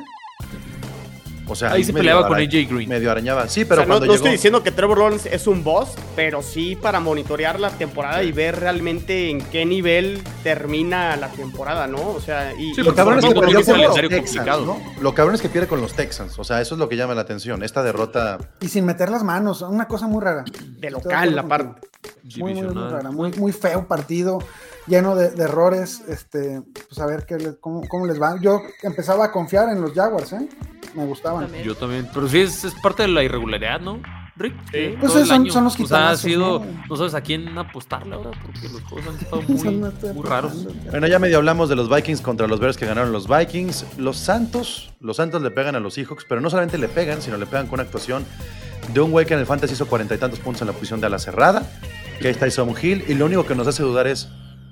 O sea, Ahí se peleaba con AJ Green. Medio arañaba. Sí, O pero sea, no, cuando no llegó... estoy diciendo que Trevor Lawrence es un boss, pero sí para monitorear la temporada y ver realmente en qué nivel termina la temporada, ¿no? O sea, y, Sí, y- Lo cabrón es que perdió es un con los calendario Texans, complicado. ¿no? Lo cabrón es que pierde con los Texans. O sea, eso es lo que llama la atención. Esta derrota... Y sin meter las manos, una cosa muy rara. de local, la parte. Muy, muy, muy rara, muy, muy feo partido, lleno de, de errores. Este, pues a ver qué les- cómo, cómo les va. Yo empezaba a confiar en los Jaguars, ¿eh? Me gustaban. También. Yo también. Pero sí, es, es parte de la irregularidad, ¿no? Rick. Sí. Pues Todo el son- año. son los O sea, ha sido. ¿no? No sabes a quién apostarle ahora, porque los juegos han estado muy, raros. Bueno, ya medio hablamos de los Vikings contra los Bears que ganaron los Vikings. Los Santos, los Santos le pegan a los Seahawks, pero no solamente le pegan, sino le pegan con una actuación de un güey que en el Fantasy hizo cuarenta y tantos puntos en la posición de ala cerrada, que es Tyson Hill, y lo único que nos hace dudar es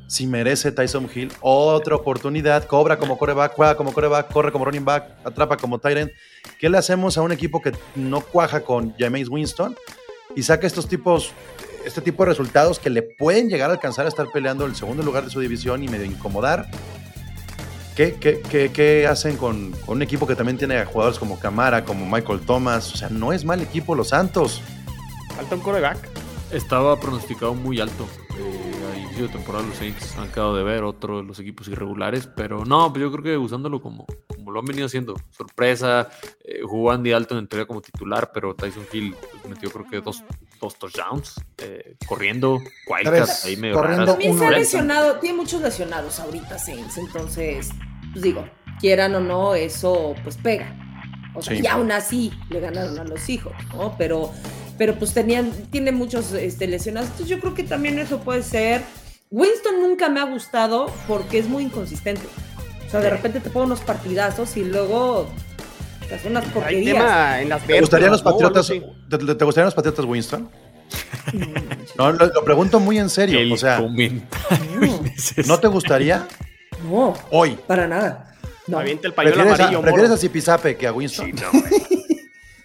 si merece Tyson Hill otra oportunidad, cobra como coreback, juega como coreback, corre como running back, atrapa como end. ¿Qué le hacemos a un equipo que no cuaja con Jameis Winston y saca estos tipos, este tipo de resultados que le pueden llegar a alcanzar a estar peleando el segundo lugar de su división y medio incomodar? ¿Qué, qué, qué- hacen con, con un equipo que también tiene jugadores como Camara, como Michael Thomas? O sea, no es mal equipo los Santos. Falta un coreback. Estaba pronosticado muy alto. Eh, a inicio de temporada los Saints han quedado de ver otro de los equipos irregulares, pero no, pues yo creo que usándolo como, como lo han venido haciendo. Sorpresa, eh, jugó Andy Alton en teoría como titular, pero Tyson Hill pues, metió creo que dos, dos touchdowns, eh, corriendo, wildcats Tres, ahí medio corriendo raras. También se ha lesionado, tiene muchos lesionados ahorita Saints, entonces, pues digo, quieran o no, eso pues pega. O sea, Sí. y aún así le ganaron a los hijos, ¿no? Pero, pero pues tenían, tiene muchos este, lesionados. Entonces yo creo que también eso puede ser. Winston nunca me ha gustado porque es muy inconsistente. O sea, de repente te pone unos partidazos y luego te hace unas porquerías. tema en las ¿Te gustarían los vértebras, ¿no? Patriotas? Algo así. ¿Te, te gustarían los Patriotas Winston? No, lo, lo pregunto muy en serio. El O sea. ¿no te gustaría No, hoy? para nada. No, Avienta el pañuelo ¿Prefieres a, amarillo, prefieres moro. a Zipizape que a Winston?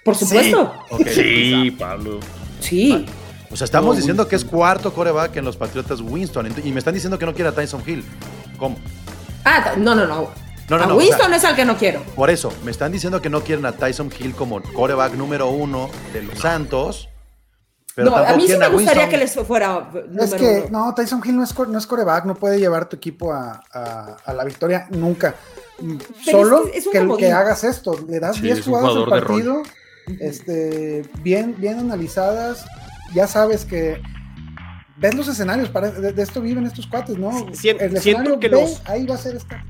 Por supuesto. Sí, Pablo. Sí. O sea, estamos No, diciendo Winston. que es cuarto coreback en los Patriotas Winston. Y me están diciendo que no quiere a Tyson Hill. ¿Cómo? Ah, no, no, no. No, no, a no, o Winston sea- es al que no quiero. Por eso, me están diciendo que no quieren a Tyson Hill como coreback número uno de los Santos. Pero no, a mí sí me gustaría Winston. que les fuera Es que, uno. no, Tyson Hill no es, no es coreback, no puede llevar tu equipo a, a- a la victoria nunca. Pero Solo es que es que, que hagas esto, le das Sí, 10 es un jugadas al rol. Este, bien, bien analizadas, ya sabes que ves los escenarios, para, de, de esto viven estos cuates, ¿no? El siento escenario que B, los- ahí va a ser esta.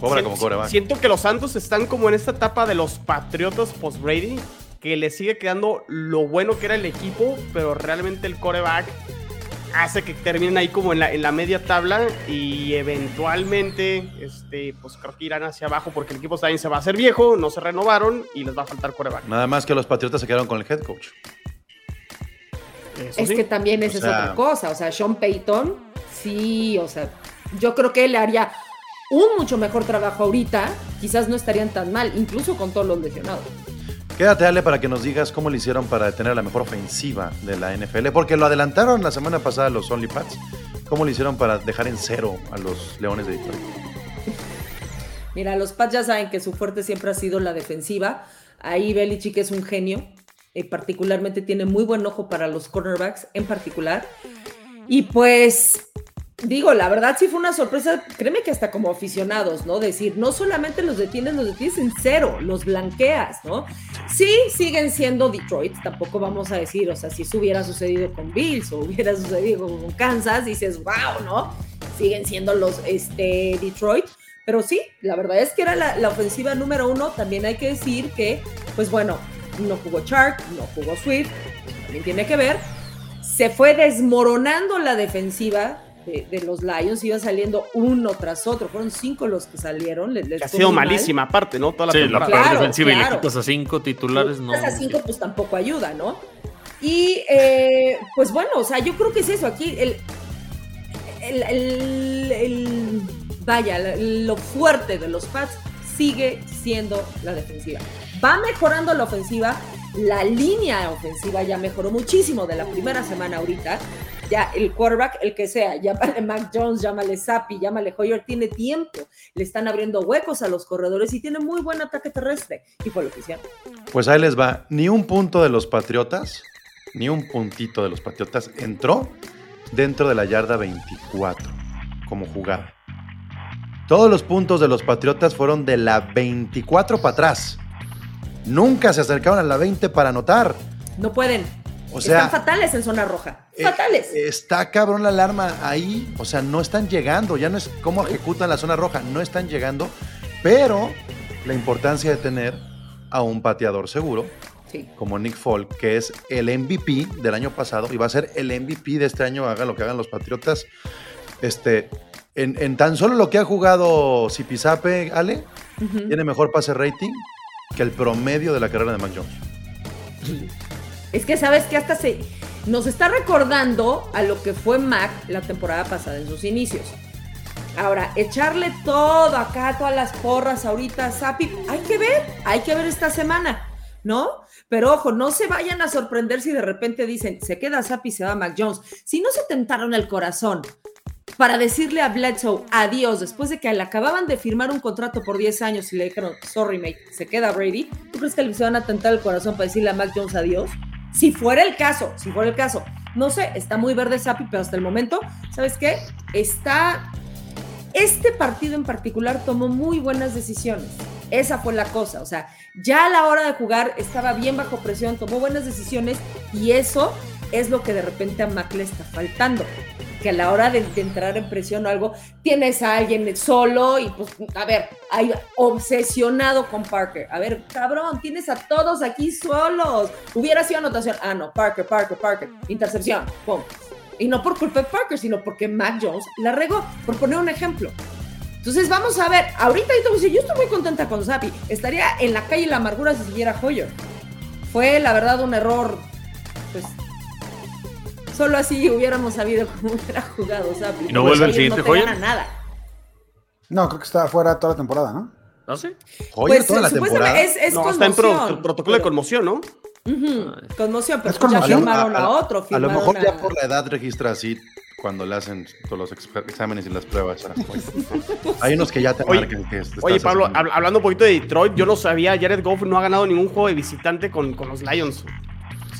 Cobra Sien- como coreback. Siento que los Santos están como en esta etapa de los Patriotas post-Brady, que le sigue quedando lo bueno que era el equipo, pero realmente el coreback hace que terminen ahí como en la, en la media tabla y eventualmente, este, pues creo que irán hacia abajo porque el equipo también se va a hacer viejo, no se renovaron y les va a faltar coreback. Nada más que los Patriotas se quedaron con el head coach. Eso Es sí. que también esa O es otra cosa. O sea, Sean Payton, sí, o sea, yo creo que él haría un mucho mejor trabajo ahorita. Quizás no estarían tan mal, incluso con todos los lesionados. Quédate, Ale, para que nos digas cómo le hicieron para detener la mejor ofensiva de la NFL. Porque lo adelantaron la semana pasada los Only Pats. ¿Cómo le hicieron para dejar en cero a los Leones de Detroit? Mira, los Pats ya saben que su fuerte siempre ha sido la defensiva. Ahí Belichick es un genio. eh, particularmente tiene muy buen ojo para los cornerbacks en particular. Y pues, digo, la verdad sí fue una sorpresa, créeme que hasta como aficionados, ¿no? Decir, no solamente los detienes, los detienes en cero, los blanqueas, ¿no? Sí, siguen siendo Detroit, tampoco vamos a decir, o sea, si eso hubiera sucedido con Bills o hubiera sucedido con Kansas, dices, wow, ¿no? Siguen siendo los este, Detroit. Pero sí, la verdad es que era la, ofensiva número uno. También hay que decir que, pues bueno, no jugó Chark, no jugó Swift, también tiene que ver. Se fue desmoronando la defensiva de, de los Lions, iba saliendo uno tras otro. Fueron cinco los que salieron. les- les Que ha sido mal. malísima aparte, ¿no? Toda la Sí, la temporada. peor Claro, defensiva y le quitas a cinco titulares, no. A cinco, pues tampoco ayuda, ¿no? Y eh, pues bueno, o sea, yo creo que es eso. Aquí el. el, el- el- vaya, la- lo fuerte de los Pats sigue siendo la defensiva. Va mejorando la ofensiva. La línea ofensiva ya mejoró muchísimo de la primera semana ahorita. ya el quarterback, el que sea, llámale Mac Jones, llámale Zappi, llámale Hoyer, tiene tiempo, le están abriendo huecos a los corredores y tiene muy buen ataque terrestre. Y fue lo que hicieron. Pues ahí les va. Ni un punto de los Patriotas, ni un puntito de los Patriotas entró dentro de la yarda 24 como jugada. Todos los puntos de los Patriotas fueron de la 24 para atrás. Nunca se acercaron a la 20 para anotar. No pueden. O sea, están fatales en zona roja. Eh, Fatales. Está cabrón la alarma ahí. O sea, no están llegando. Ya no es cómo ejecutan la zona roja. No están llegando. Pero la importancia de tener a un pateador seguro, Sí. como Nick Folk, que es el MVP del año pasado y va a ser el MVP de este año, haga lo que hagan los Patriotas. Este, en, en tan solo lo que ha jugado Zipizape, Ale, tiene mejor pase rating que el promedio de la carrera de Mac Jones. Es que sabes que hasta se nos está recordando a lo que fue Mac la temporada pasada en sus inicios. Ahora, echarle todo acá, todas las porras ahorita a hay que ver, hay que ver esta semana, ¿no? Pero ojo, no se vayan a sorprender si de repente dicen, se queda Sapi se va Mac Jones. Si no se tentaron el corazón para decirle a Bledsoe adiós después de que le acababan de firmar un contrato por 10 años y le dijeron, sorry mate, se queda Brady, ¿tú crees que se van a tentar el corazón para decirle a Mac Jones adiós? Si fuera el caso, si fuera el caso, no sé, está muy verde Sapi, pero hasta el momento, ¿sabes qué? Está. Este partido en particular tomó muy buenas decisiones. Esa fue la cosa. O sea, ya a la hora de jugar estaba bien bajo presión, tomó buenas decisiones y eso es lo que de repente a Mac le está faltando. Que a la hora de, entrar en presión o algo, tienes a alguien solo y pues, a ver, hay obsesionado con Parker. A ver, cabrón, tienes a todos aquí solos. Hubiera sido anotación. Ah, no, Parker, Parker, Parker. Intercepción. Pum. Y no por culpa de Parker, sino porque Mac Jones la regó, por poner un ejemplo. Entonces vamos a ver, ahorita yo yo estoy muy contenta con Zappi. Estaría en la calle la amargura si siguiera Hoyer. Fue la verdad un error, pues solo así hubiéramos sabido cómo hubiera jugado Zappi. ¿Y no vuelve el siguiente no Hoyer? nada. No, creo que está fuera toda la temporada, ¿no? ¿No sé? Hoyer Pues toda la temporada. es, es no, está en pro- protocolo de conmoción, ¿no? Conmoción, pero Es ya conmoción. firmaron a, A- a- otro. A lo mejor ya a- por la edad registra así cuando le hacen todos los ex- exámenes y las pruebas. Hay unos que ya te Oye, marcan que estás Oye, Pablo, hablando un poquito de Detroit, yo no sabía, Jared Goff no ha ganado ningún juego de visitante con, con los Lions.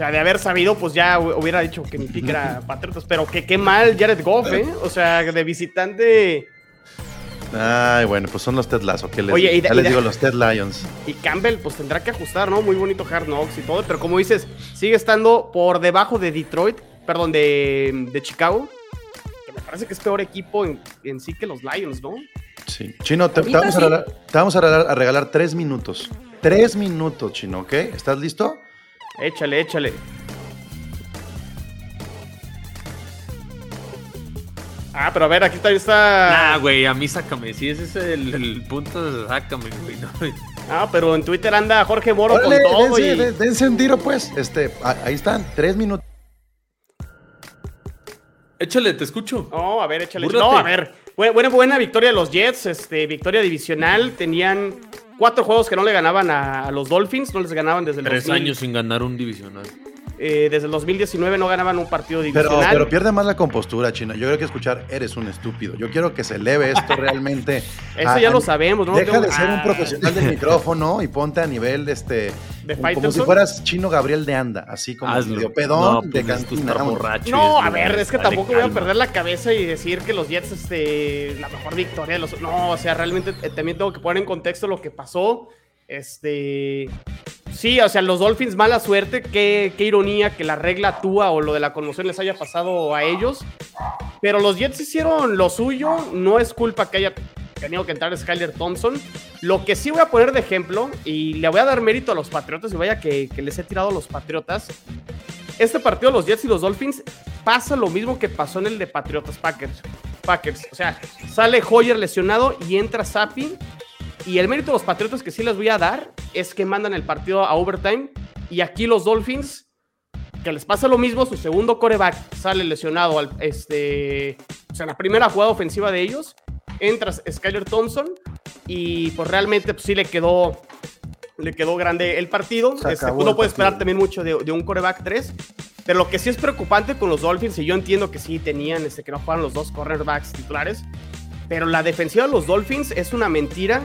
O sea, de haber sabido, pues ya hu- hubiera dicho que mi pick era Patriotas, pero que qué mal Jared Goff, ¿eh? O sea, de visitante Ay, bueno, pues son los Ted Lasso. ¿qué les Oye, digo? y de- ya y les digo los Ted Lions. y Campbell, pues tendrá que ajustar, ¿no? Muy bonito Hard Knocks y todo, pero como dices, sigue estando por debajo de Detroit, perdón, de, de Chicago, que me parece que es peor equipo en, en sí que los Lions, ¿no? Sí. Chino, te, te Ahorita vamos, a sí. regalar, te vamos a regalar- a regalar tres minutos. Tres minutos, Chino, ¿ok? ¿Estás listo? Échale, échale. Ah, pero a ver, aquí también está. Ah, güey, a mí sácame. Si ese es el, el punto, sácame, güey. no. Ah, pero en Twitter anda Jorge Moro Órale, con todo dense, y... de- dense un tiro, pues. Este, a- ahí están, tres minutos. Échale, te escucho. No, a ver, échale. No, a ver. Buena, buena, buena victoria de los Jets, este, victoria divisional. Tenían cuatro juegos que no le ganaban a, a los Dolphins, no les ganaban desde el Tres 2000, años sin ganar un divisional. Eh, desde el 2019 no ganaban un partido Pero, divisional. pero pierde más la compostura, Chino. Yo creo que escuchar eres un estúpido. Yo quiero que se eleve esto realmente. Eso a- ya a- lo sabemos, ¿no? Deja de ser un Ah, profesional del micrófono y ponte a nivel este ¿De como si fueras Chino Gabriel de Anda, así como Hazlo. medio pedón No, de pues, cantina. borracho. No, a ver, es que tampoco voy a perder la cabeza y decir que los Jets, este, la mejor victoria de los. No, o sea, realmente eh, también tengo que poner en contexto lo que pasó. Este. Sí, o sea, los Dolphins, mala suerte. Qué, qué ironía que la regla Tua o lo de la conmoción les haya pasado a ellos. Pero los Jets hicieron lo suyo. No es culpa que haya tenido que entrar Skyler Thompson. Lo que sí voy a poner de ejemplo, y le voy a dar mérito a los Patriotas, y vaya que, que les he tirado a los Patriotas. Este partido, los Jets y los Dolphins, pasa lo mismo que pasó en el de Patriotas Packers. Packers. O sea, sale Hoyer lesionado y entra Zappi. Y el mérito de los Patriotas que sí les voy a dar es que mandan el partido a overtime. Y aquí los Dolphins, que les pasa lo mismo, su segundo coreback sale lesionado al, este, o sea, en la primera jugada ofensiva de ellos. Entra Skyler Thompson y pues realmente pues, sí le quedó, le quedó grande el partido. Este, acabó pues, puede esperar también mucho de, de un coreback 3. Pero lo que sí es preocupante con los Dolphins, y yo entiendo que sí tenían este, que no juegan los dos cornerbacks titulares, pero la defensiva de los Dolphins es una mentira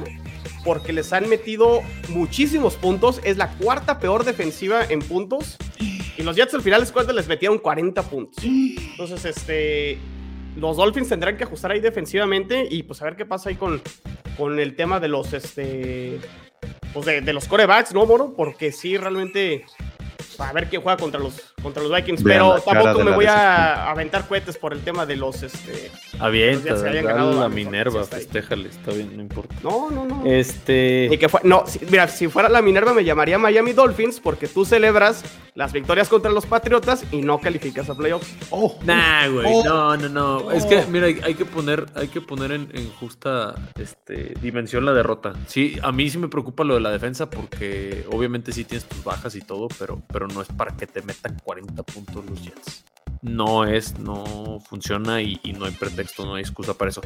porque les han metido muchísimos puntos. Es la cuarta peor defensiva en puntos. Y los Jets al final cuando les metieron 40 puntos. Entonces, este. Los Dolphins tendrán que ajustar ahí defensivamente y pues a ver qué pasa ahí con, con el tema de los este. Pues de, de los corebacks, ¿no, Moro? Porque sí, realmente. A ver quién juega contra los, contra los Vikings. Vean pero la tampoco me la voy a aventar cohetes por el tema de los este. Avienta, Los Jets habían ganado la a los Minerva, festéjale, está bien, no importa. No, no, no. Este. Ni que fue, no, si- mira, si fuera la Minerva me llamaría Miami Dolphins porque tú celebras las victorias contra los Patriotas y no calificas a playoffs. Oh, Nah, güey, Oh. no, no, no. Es que, mira, hay, hay que poner, hay que poner en, en justa este, dimensión la derrota. Sí, a mí sí me preocupa lo de la defensa porque obviamente sí tienes tus bajas y todo, pero, pero no es para que te metan 40 puntos los Jets. No es, no funciona y, y no hay pretexto, no hay excusa para eso.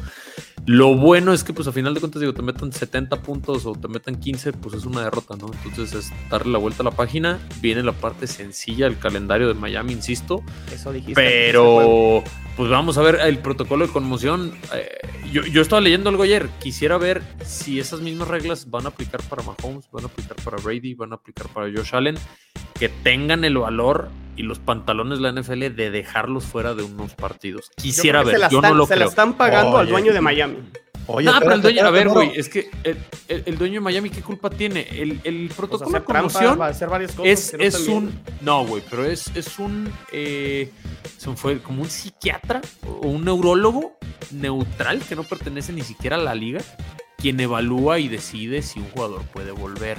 Lo bueno es que, pues, a final de cuentas, digo, te metan 70 puntos o te metan 15, pues es una derrota, ¿no? Entonces es darle la vuelta a la página. Viene la parte sencilla del calendario de Miami, insisto. Eso dijiste. Pero, pues vamos a ver el protocolo de conmoción. Eh, yo, yo estaba leyendo algo ayer. Quisiera ver si esas mismas reglas van a aplicar para Mahomes, van a aplicar para Brady, van a aplicar para Josh Allen. Que tengan el valor y los pantalones de la NFL de dejarlos fuera de unos partidos. Quisiera Yo ver, se la yo están, no lo se la creo. están pagando al dueño de Miami. Oye, no, pero el dueño, a ver, güey, es que el, el- el dueño de Miami, ¿qué culpa tiene? El, el protocolo hacer de trampa, conmoción va a hacer varias cosas. es, que no es un. No, güey, pero es, es un. Eh, se me fue como un psiquiatra o un neurólogo neutral que no pertenece ni siquiera a la liga, quien evalúa y decide si un jugador puede volver.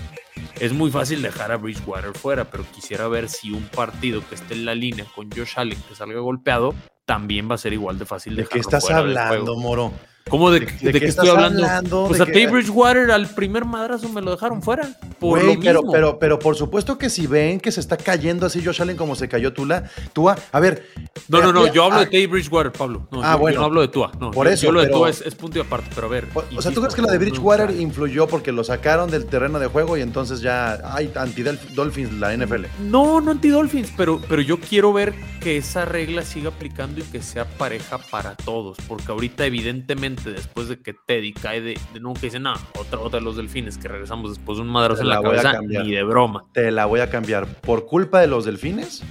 Es muy fácil dejar a Bridgewater fuera, pero quisiera ver si un partido que esté en la línea con Josh Allen que salga golpeado también va a ser igual de fácil ¿De dejarlo qué estás fuera hablando. Moro? ¿Cómo de, ¿De- de de qué estoy hablando? hablando? Pues ¿De a qué? Tay Bridgewater al primer madrazo me lo dejaron fuera. Por lo pero, mismo. pero, pero por supuesto que si ven que se está cayendo así Josh Allen como se cayó Tula, Tua, a ver. No, no, no, yo hablo ah, de Tay Bridgewater, Pablo. No, Ah, yo, yo bueno. no hablo de Tua. No, Por yo- eso, yo lo de pero- Tua es, es punto y aparte, pero a ver. O, o sea, ¿tú crees que lo de Bridgewater no- influyó porque lo sacaron del terreno de juego y entonces ya hay anti-Dolphins la NFL? No, no anti-Dolphins, pero, pero yo quiero ver que esa regla siga aplicando y que sea pareja para todos. Porque ahorita, evidentemente, después de que Teddy cae de, de nunca dicen, no, otra, otra de los delfines que regresamos después de un madrazo en la la voy a cabeza, cambiar. ni de broma. Te la voy a cambiar. ¿Por culpa de los delfines?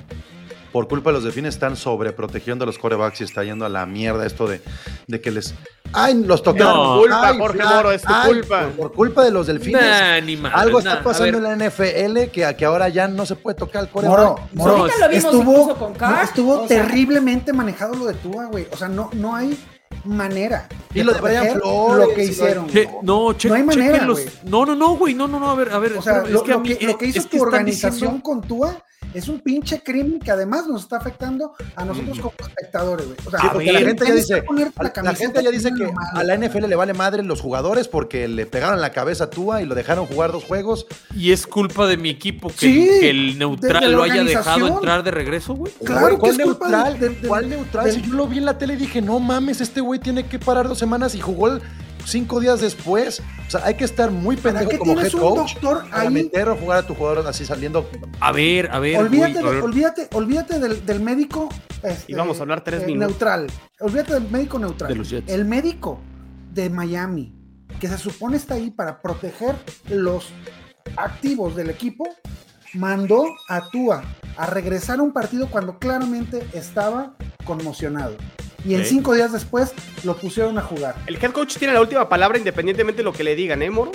Por culpa de los delfines están sobreprotegiendo a los corebacks y está yendo a la mierda esto de, de que les... ¡Ay, los tocaron! No. Culpa, Ay, Jorge. Moro, es tu Ay, culpa. Por, por culpa de los delfines. Nah, ni Algo nah, está pasando en la NFL que, que ahora ya no se puede tocar el coreback. Moro, Moro, ahorita lo vimos estuvo, no, estuvo sea- terriblemente manejado lo de Tua, güey. O sea, no, no hay manera. Y lo de Brian Flores, Lo que hicieron. Che- no, che- No hay manera, los-. No, no, no, güey. No, no, no. A ver, a ver. O sea, lo, es que a lo mí- que, lo que hizo es que tu organización diciendo- con Tua es un pinche crimen que además nos está afectando a nosotros como espectadores, güey. O sea, Sí, porque la gente ya dice, la, gente ya dice que a la NFL le vale madre los jugadores porque le pegaron la cabeza a Tua y lo dejaron jugar dos juegos. Y es culpa de mi equipo que, Sí, que el neutral lo haya dejado entrar de regreso, güey. Claro Güey, que ¿cuál es culpa neutral? de- de- ¿Cuál neutral? Si yo lo vi en la tele y dije, no mames, este güey tiene que parar dos semanas y jugó el- cinco días después. O sea, hay que estar muy ¿Para pendejo qué como head tienes un coach doctor para ahí? meter o jugar a tu jugador así saliendo. A ver, a ver, olvídate, a ver. olvídate, olvídate del, del médico este, Y vamos a hablar tres minutos. neutral. Olvídate del médico neutral. De los Jets. El médico de Miami, que se supone está ahí para proteger los activos del equipo, mandó a Tua a regresar a un partido cuando claramente estaba conmocionado. Y en cinco días después lo pusieron a jugar. El head coach tiene la última palabra independientemente de lo que le digan, ¿eh, Moro?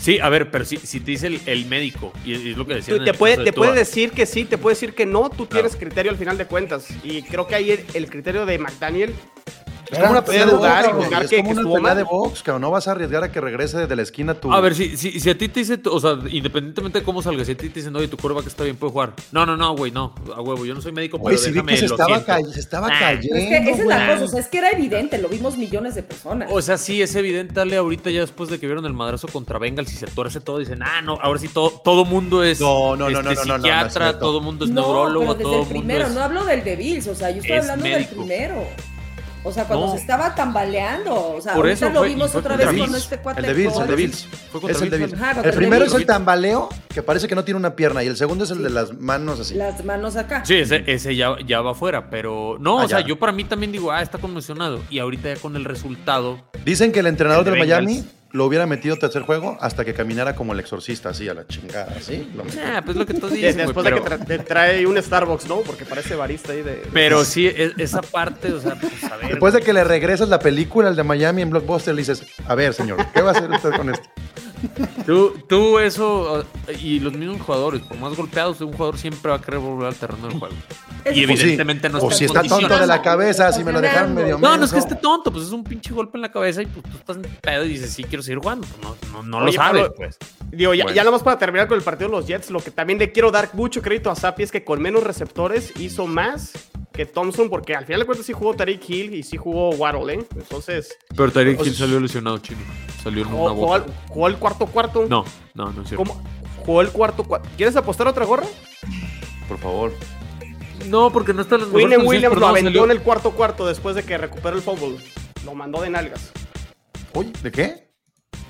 Sí, a ver, pero si, si te dice el, el médico, y es, es lo que decía. Te puede, te puede decir que sí, te puede decir que no, tú tienes criterio al final de cuentas. Y creo que ahí el, el criterio de McDaniel Es como una pelea de jugar box, y es que- una pelea de box, cabrón. No vas a arriesgar a que regrese de la esquina tu. A ver, si, si, si a ti te dice, o sea, independientemente de cómo salga, si a ti te dicen, oye, tu que está bien, puede jugar. No, no, no, güey, no, a huevo, yo no soy médico, pero si vi déjame, que se lo estaba, se estaba Ah, cayendo. Es que esa es la cosa, o sea, es que era evidente, lo vimos millones de personas. O sea, sí, es evidente, Ale, ahorita ya después de que vieron el madrazo contra Bengals y se tuerce todo, dicen, ah, no, ahora sí todo, todo mundo es No, no, no, este, no, no, no, no, no es psiquiatra, todo mundo es no, neurólogo, pero desde todo el mundo primero, es... no hablo del de Bills, o sea, yo estoy es hablando médico. del primero. O sea, cuando No. se estaba tambaleando. O sea, Por ahorita eso lo fue- vimos otra vez Bills. con este cuate. El de Bills, el de. Bills. Es el de Bills. Ajá, El primero es el tambaleo, que parece que no tiene una pierna, y el segundo es el de las manos así. Las manos acá. Sí, ese, ese ya, ya va afuera, pero no, Ah, o sea, ya. yo para mí también digo, ah, está conmocionado. Y ahorita ya con el resultado, Dicen que el entrenador El del de Miami Bengals. Lo hubiera metido tercer juego hasta que caminara como el exorcista, así a la chingada, así. Ah, pues lo que tú dices, después de que pero, te trae un Starbucks, ¿no? Porque parece barista ahí de. pero sí, e- esa parte, o sea, pues a ver. Después de que le regresas la película, el de Miami en Blockbuster, le dices, a ver, señor, ¿qué va a hacer usted con esto? Tú, tú eso, y los mismos jugadores, por más golpeados, un jugador siempre va a querer volver al terreno del juego. Es- Y O sí, evidentemente no o está si en está tonto de la cabeza, si me lo dejaron medio No, no es que esté tonto, pues es un pinche golpe en la cabeza y pues tú estás en pedo y dices, sí, quiero seguir jugando. Pues no, no, no lo sabes, Pablo, pues. Digo, ya, Bueno. ya nomás para terminar con el partido de los Jets, lo que también le quiero dar mucho crédito a Sapi es que con menos receptores hizo más que Thompson, porque al final de cuentas sí jugó Tariq Hill y sí jugó Waddle, ¿eh? Entonces, Pero Tyreek Hill Hill salió lesionado, chino. Salió en jugó, una jugó boca. al- jugó el cuarto cuarto. No, no, no es cierto. ¿Cómo? Jugó el cuarto cuarto. ¿Quieres apostar otra gorra? Por favor. No, porque no está en las mejores William Williams lo no, aventó salió- en el cuarto cuarto después de que recuperó el fútbol. Lo mandó de nalgas. Uy, ¿de qué?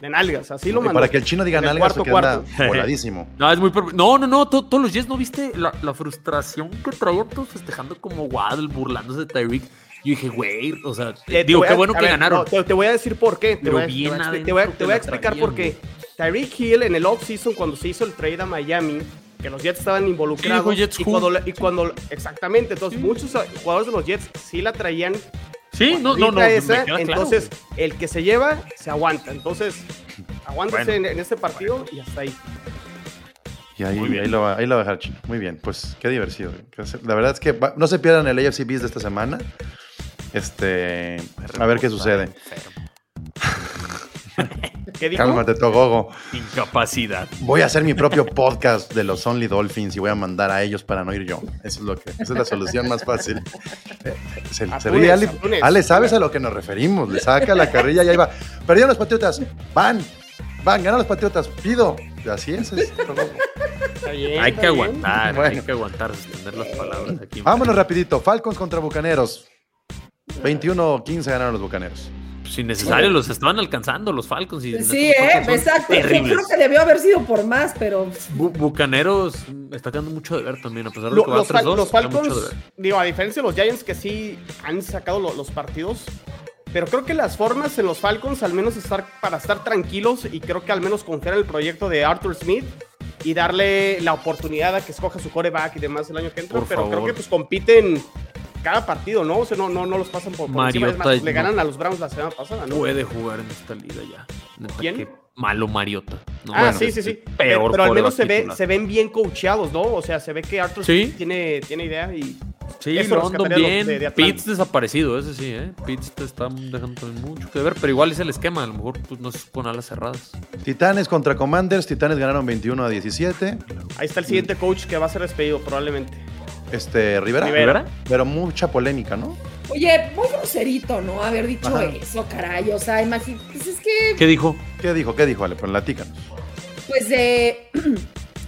De nalgas, así lo mandó. para que el chino diga En el nalgas, cuarto porque anda cuarto. voladísimo. No, es muy No, no, no. to- todos los Jets, ¿no viste la, la frustración que traían todos festejando como Waddle, burlándose de Tyreek? Yo dije, güey, o sea, te digo, qué a- bueno a que ver, ganaron. no, te, te voy a decir por qué. Te Pero voy a, bien te voy a- te voy a explicar traían, por qué. Tyreek Hill en el off-season, cuando se hizo el trade a Miami, que los Jets estaban involucrados. dijo Jets y, who. cuando, y cuando. Exactamente. Entonces, muchos jugadores de los Jets sí la traían. Sí, no, no, no. esa, claro, entonces, güey. el que se lleva, se aguanta. Entonces, aguántese Bueno. en, en este partido y hasta ahí. Y ahí, Muy bien. ahí, lo, va- ahí lo va a dejar chino. Muy bien, pues qué divertido. La verdad es que va- no se pierdan el AFC Beast de esta semana. Este, a ver qué sucede. ¿Qué dijo? Cálmate, Togogo. Incapacidad. Voy a hacer mi propio podcast de los Only Dolphins y voy a mandar a ellos para no ir yo. Eso es lo que, esa es la solución más fácil. Eh, se Ale, ¿sabes a lo que nos referimos? Le saca la carrilla y ahí va. Perdieron los Patriotas. Van. Van, ganan los Patriotas. Pido. Así es. es bien, Hay que aguantar, Bueno. hay que aguantar, sostener las palabras aquí. Vámonos rapidito. Falcons contra Bucaneros. 21-15 ganaron los Bucaneros. Pues innecesario, los estaban alcanzando los Falcons. Y Sí, ¿eh? Exacto. Yo creo que debió haber sido por más, pero Bu- Bucaneros está quedando mucho de ver también, a pesar de Lo- que va los, Fal- 3-2. los Falcons, digo, a diferencia de los Giants que sí han sacado lo- los partidos, pero creo que las formas en los Falcons, al menos estar para estar tranquilos y creo que al menos confiar en el proyecto de Arthur Smith y darle la oportunidad a que escoja su coreback y demás el año que entra, Por pero creo que pues compiten cada partido, ¿no? O sea, no, no, no los pasan por, por encima. Es más, Mariota le ganan a los Browns la semana pasada, ¿no? Puede jugar en esta liga ya. Neta, ¿Quién? qué malo Mariota. No, ah, bueno, sí, sí, sí. Peor pero al menos se, ve, se ven bien coacheados, ¿no? O sea, se ve que Arthur Sí. Tiene, tiene idea y Sí, Eso London bien. de- de. Pitts desaparecido, ese sí, ¿eh? Pitts te está dejando mucho que ver, pero igual es el esquema. A lo mejor pues, no es con alas cerradas. Titanes contra Commanders. Titanes ganaron 21 a 17. ahí está el siguiente coach que va a ser despedido probablemente. Este, Rivera. Rivera. Pero mucha polémica, ¿no? oye, muy groserito, ¿no? Haber dicho Ajá. eso, caray. O sea, imagínate, pues es que, ¿Qué dijo? ¿Qué dijo? ¿Qué dijo? Ale, pues platícanos. pues de.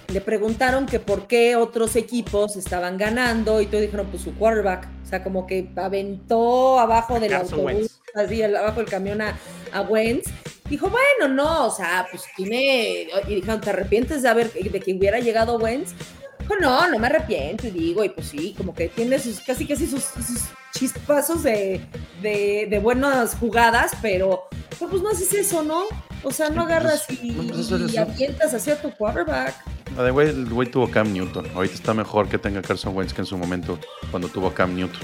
Le preguntaron que por qué otros equipos estaban ganando y todos dijeron, pues su quarterback. O sea, como que aventó abajo del Carson autobús, Wentz. así, al- abajo del camión a, a Wentz. Dijo, bueno, no, o sea, pues tiene. Y dijeron, ¿te arrepientes de, haber, de que hubiera llegado Wentz? Dijo, no, no me arrepiento, y digo, y pues sí, como que tiene sus, casi casi sus, sus chispazos de, de, de buenas jugadas, pero, pues no haces eso, ¿no? O sea, no agarras y, no, pues es y eso. avientas hacia tu quarterback. De güey, el güey tuvo Cam Newton. Ahorita está mejor que tenga Carson Wentz que en su momento cuando tuvo Cam Newton.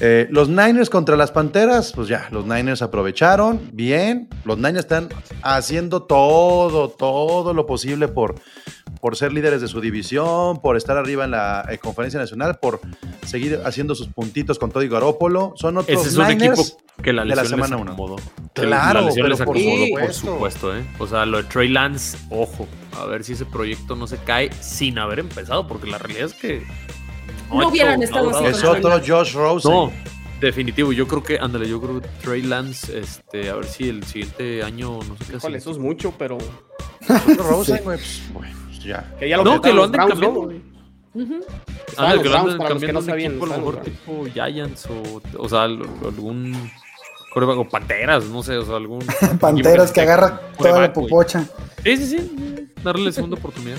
Eh, los Niners contra las Panteras, pues ya, los Niners aprovecharon bien. Los Niners están haciendo todo, todo lo posible por, por ser líderes de su división, por estar arriba en la eh, conferencia nacional, por seguir haciendo sus puntitos con todo y Garópolo. Son otros Ese es un equipo que la de la semana Claro, la lesión pero les por acomodó, por supuesto. supuesto, ¿eh? O sea, lo de Trey Lance, ojo, a ver si ese proyecto no se cae sin haber empezado, porque la realidad es que... No hubieran estado durado- Es otro Josh Rosen. No, definitivo. Yo creo que, ándale, yo creo que Trey Lance, este, a ver si el siguiente año, no sé qué eso es mucho, pero Otro Rosen, güey, pues, bueno, ya. que ya lo No, que lo los anden cambiando. ¿no? Ujú. Estaban Ah, que lo que cambiando no sabían, equipo, a lo mejor tipo Giants o, o sea, al- algún coreback o Panteras, no sé, o sea, algún Panteras que agarra toda la popocha. Sí, sí, sí, darle segunda oportunidad.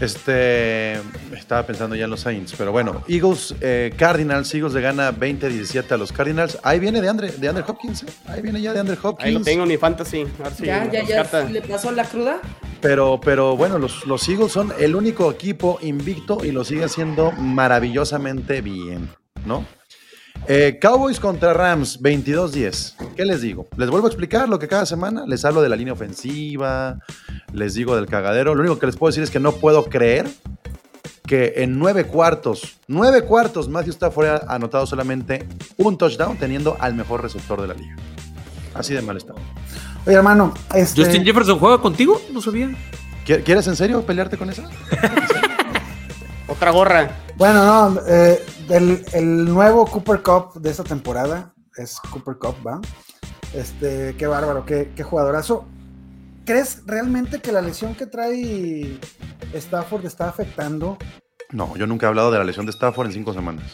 Este, estaba pensando ya en los Saints, pero bueno, Eagles, eh, Cardinals, Eagles le gana 20-17 a los Cardinals. Ahí viene de Andre, de Andre Hopkins, ¿eh? ahí viene ya de Andre Hopkins. Ahí lo tengo en mi fantasy. A ver si ya, ya, ya le pasó la cruda. Pero, pero bueno, los, los Eagles son el único equipo invicto y lo sigue haciendo maravillosamente bien, ¿no? Eh, Cowboys contra Rams, 22-10. ¿Qué les digo? Les vuelvo a explicar lo que cada semana. Les hablo de la línea ofensiva, les digo del cagadero. Lo único que les puedo decir es que no puedo creer que en nueve cuartos, nueve cuartos, Matthew Stafford ha anotado solamente un touchdown teniendo al mejor receptor de la liga. Así de mal está. Oye, hermano, este, ¿Justin Jefferson juega contigo? No sabía. ¿Qui- ¿Quieres en serio pelearte con esa? Otra gorra. bueno, no, eh, del- el nuevo Cooper Cup de esta temporada es Cooper Cup, ¿va? Este, qué bárbaro, qué, qué jugadorazo. ¿Crees realmente que la lesión que trae Stafford está afectando? No, yo nunca he hablado de la lesión de Stafford en cinco semanas.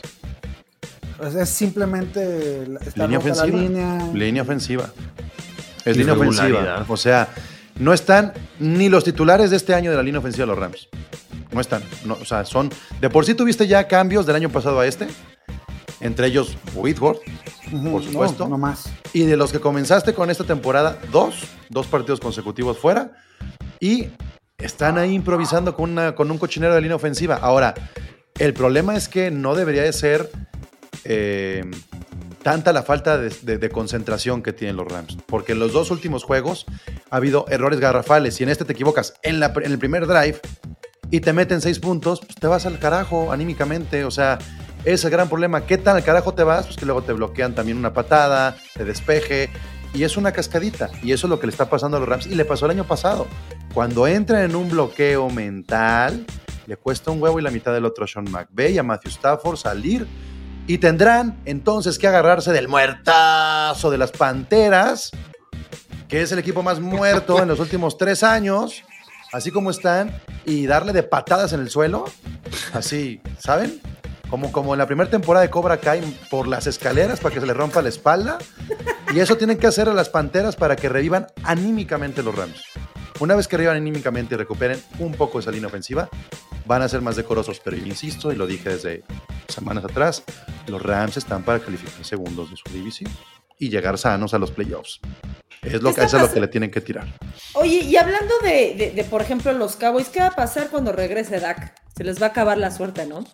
Pues es simplemente Línea rota la ofensiva. línea. Línea ofensiva. Es línea ofensiva. O sea, no están ni los titulares de este año de la línea ofensiva de los Rams. No están. No, o sea, son. De por sí tuviste ya cambios del año pasado a este. Entre ellos Whitworth. Por supuesto. No, no más. Y de los que comenzaste con esta temporada, dos. Dos partidos consecutivos fuera. Y están ahí improvisando con, una, con un cochinero de línea ofensiva. Ahora, el problema es que no debería de ser eh, tanta la falta de, de- de concentración que tienen los Rams. Porque en los dos últimos juegos ha habido errores garrafales. Y en este te equivocas en, la en el primer drive y te meten seis puntos, pues te vas al carajo anímicamente. O sea, es el gran problema. ¿Qué tan al carajo te vas? Pues que luego te bloquean también una patada, te despeje. Y es una cascadita. Y eso es lo que le está pasando a los Rams. Y le pasó el año pasado. Cuando entran en un bloqueo mental, le cuesta un huevo y la mitad del otro a Sean McVay y a Matthew Stafford salir. Y tendrán entonces que agarrarse del muertazo de las Panteras, que es el equipo más muerto en los últimos tres años, así como están, y darle de patadas en el suelo, así, ¿saben? Como, como en la primera temporada de Cobra Kai por las escaleras para que se le rompa la espalda. Y eso tienen que hacer a las Panteras para que revivan anímicamente los Rams. Una vez que revivan anímicamente y recuperen un poco esa línea ofensiva, van a ser más decorosos. Pero yo insisto, y lo dije desde semanas atrás, los Rams están para calificar segundos de su división y llegar sanos a los playoffs. Es lo ¿Qué que, eso es lo que le tienen que tirar. Oye, y hablando de, de- de, por ejemplo, los Cowboys, ¿qué va a pasar cuando regrese Dak? Se les va a acabar la suerte, ¿no?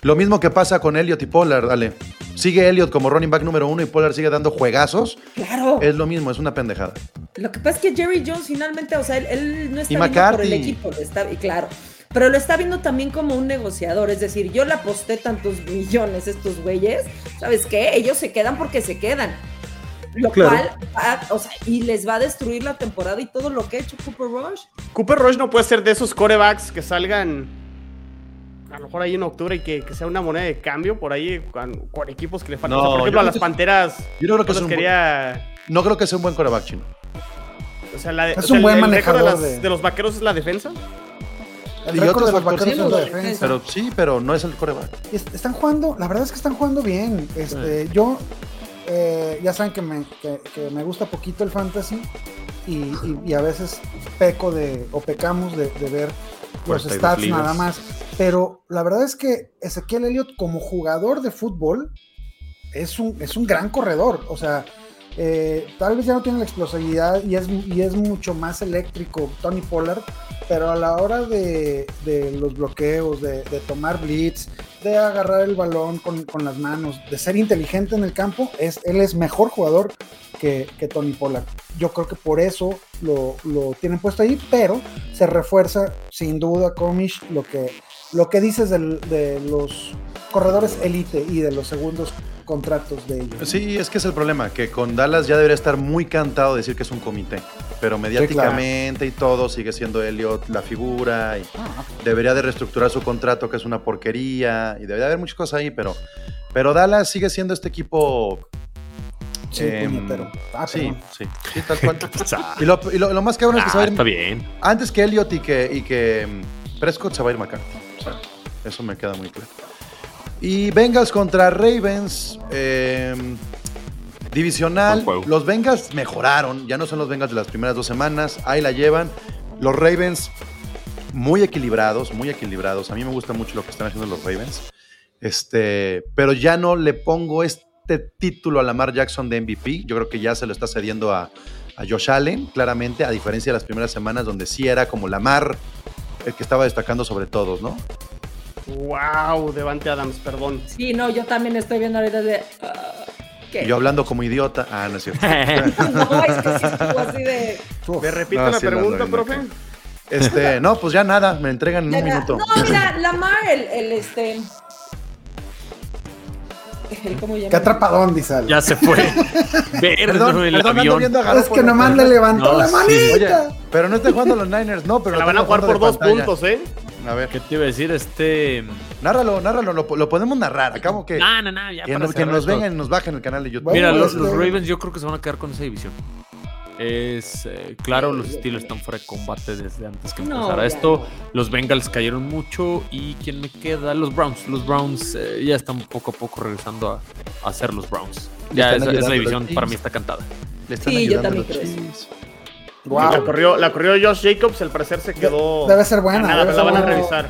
Lo mismo que pasa con Elliot y Pollard, dale. Sigue Elliot como running back número uno y Pollard sigue dando juegazos. Claro. Es lo mismo, es una pendejada. Lo que pasa es que Jerry Jones finalmente, o sea, él, él no está Y viendo por el equipo, está, y claro, pero lo está viendo también como un negociador, es decir, yo le aposté tantos millones a estos güeyes, ¿sabes qué? Ellos se quedan porque se quedan. Lo Claro. cual, va- o sea, y les va a destruir la temporada y todo lo que ha hecho Cooper Rush. Cooper Rush no puede ser de esos corebacks que salgan a lo mejor ahí en octubre y que, que sea una moneda de cambio por ahí con, con equipos que le faltan. No, O sea, por ejemplo, a las Panteras. Yo no creo que no es les un, quería. no creo que sea un buen coreback chino. O sea, la, Es o sea, un buen el- el manejador de, las- de- de los vaqueros es la defensa. El Y otros de los vaqueros factores, es la defensa. Pero sí, pero no es el coreback. Est- Están jugando, la verdad es que están jugando bien. Este, Yo, eh, ya saben que me, que- que me gusta poquito el fantasy y, y- y a veces peco de, o pecamos de, de ver los 42 stats nada más. Pero la verdad es que Ezequiel Elliott como jugador de fútbol es un, es un gran corredor. O sea, eh, tal vez ya no tiene la explosividad y es, y es mucho más eléctrico Tony Pollard, pero a la hora de, de los bloqueos, de, tomar blitz, de agarrar el balón con, con las manos, de ser inteligente en el campo, es, él es mejor jugador que, que Tony Pollard. Yo creo que por eso lo, lo tienen puesto ahí, pero se refuerza sin duda, Comish, lo que, lo que dices de los corredores elite y de los segundos contratos de ellos. Sí, es que es el problema, que con Dallas ya debería estar muy cantado decir que es un comité, pero mediáticamente y todo sigue siendo Elliot la figura y Ah, debería de reestructurar su contrato que es una porquería y debería haber muchas cosas ahí, pero, pero Dallas sigue siendo este equipo... sí, em, puñetero. Ah, sí, sí, sí, tal cual. y lo, y lo- lo más cabrón es que se va Ah, a ir- está bien. antes que Elliot y que, y que mm, Prescott se va a ir McCarthy. O sea, Eso me queda muy claro. Y Bengals contra Ravens. eh, divisional. Los Bengals mejoraron. Ya no son los Bengals de las primeras dos semanas. Ahí la llevan. Los Ravens muy equilibrados, muy equilibrados. A mí me gusta mucho lo que están haciendo los Ravens. Este, pero ya no le pongo este título a Lamar Jackson de MVP. Yo creo que ya se lo está cediendo a, a Josh Allen, claramente, a diferencia de las primeras semanas donde sí era como Lamar el que estaba destacando sobre todos, ¿no? Wow, Devante Adams, perdón. Sí, no, yo también estoy viendo ahorita de. ¿Qué? Y yo hablando como idiota. Ah, no es cierto. no, es que sí estuvo así de. Uf. ¿Me repite No, la sí, pregunta, profe? Este, no, pues ya nada, me entregan en un minuto. No, mira, Lamar, el, el este. Qué atrapadón, dice. Ya se fue. Verde Perdón, el perdón, avión. viendo a Es que nomás le levantó No, la sí. manita. Oye, pero no estoy jugando los Niners, no, pero La van a jugar por dos pantalla. puntos, ¿eh? A ver, ¿Qué te iba a decir? Este. nárralo, nárralo, lo, lo podemos narrar. Acabo que, No, no, no, ya que, no- que nos esto. vengan y nos bajen el canal de YouTube. Mira, los, los Ravens yo creo que se van a quedar con esa división. Es eh, claro, los Steelers están fuera de combate desde antes que empezara esto. Los Bengals cayeron mucho. ¿Y quién me queda? Los Browns. Los Browns eh, ya están poco a poco regresando a, a ser los Browns. Ya esa, esa división para mí está cantada. Le están Sí, yo ayudando también los creo. Wow. La corrió, la corrió Josh Jacobs, al parecer se quedó. Debe ser buena, ganada, debe la van a revisar.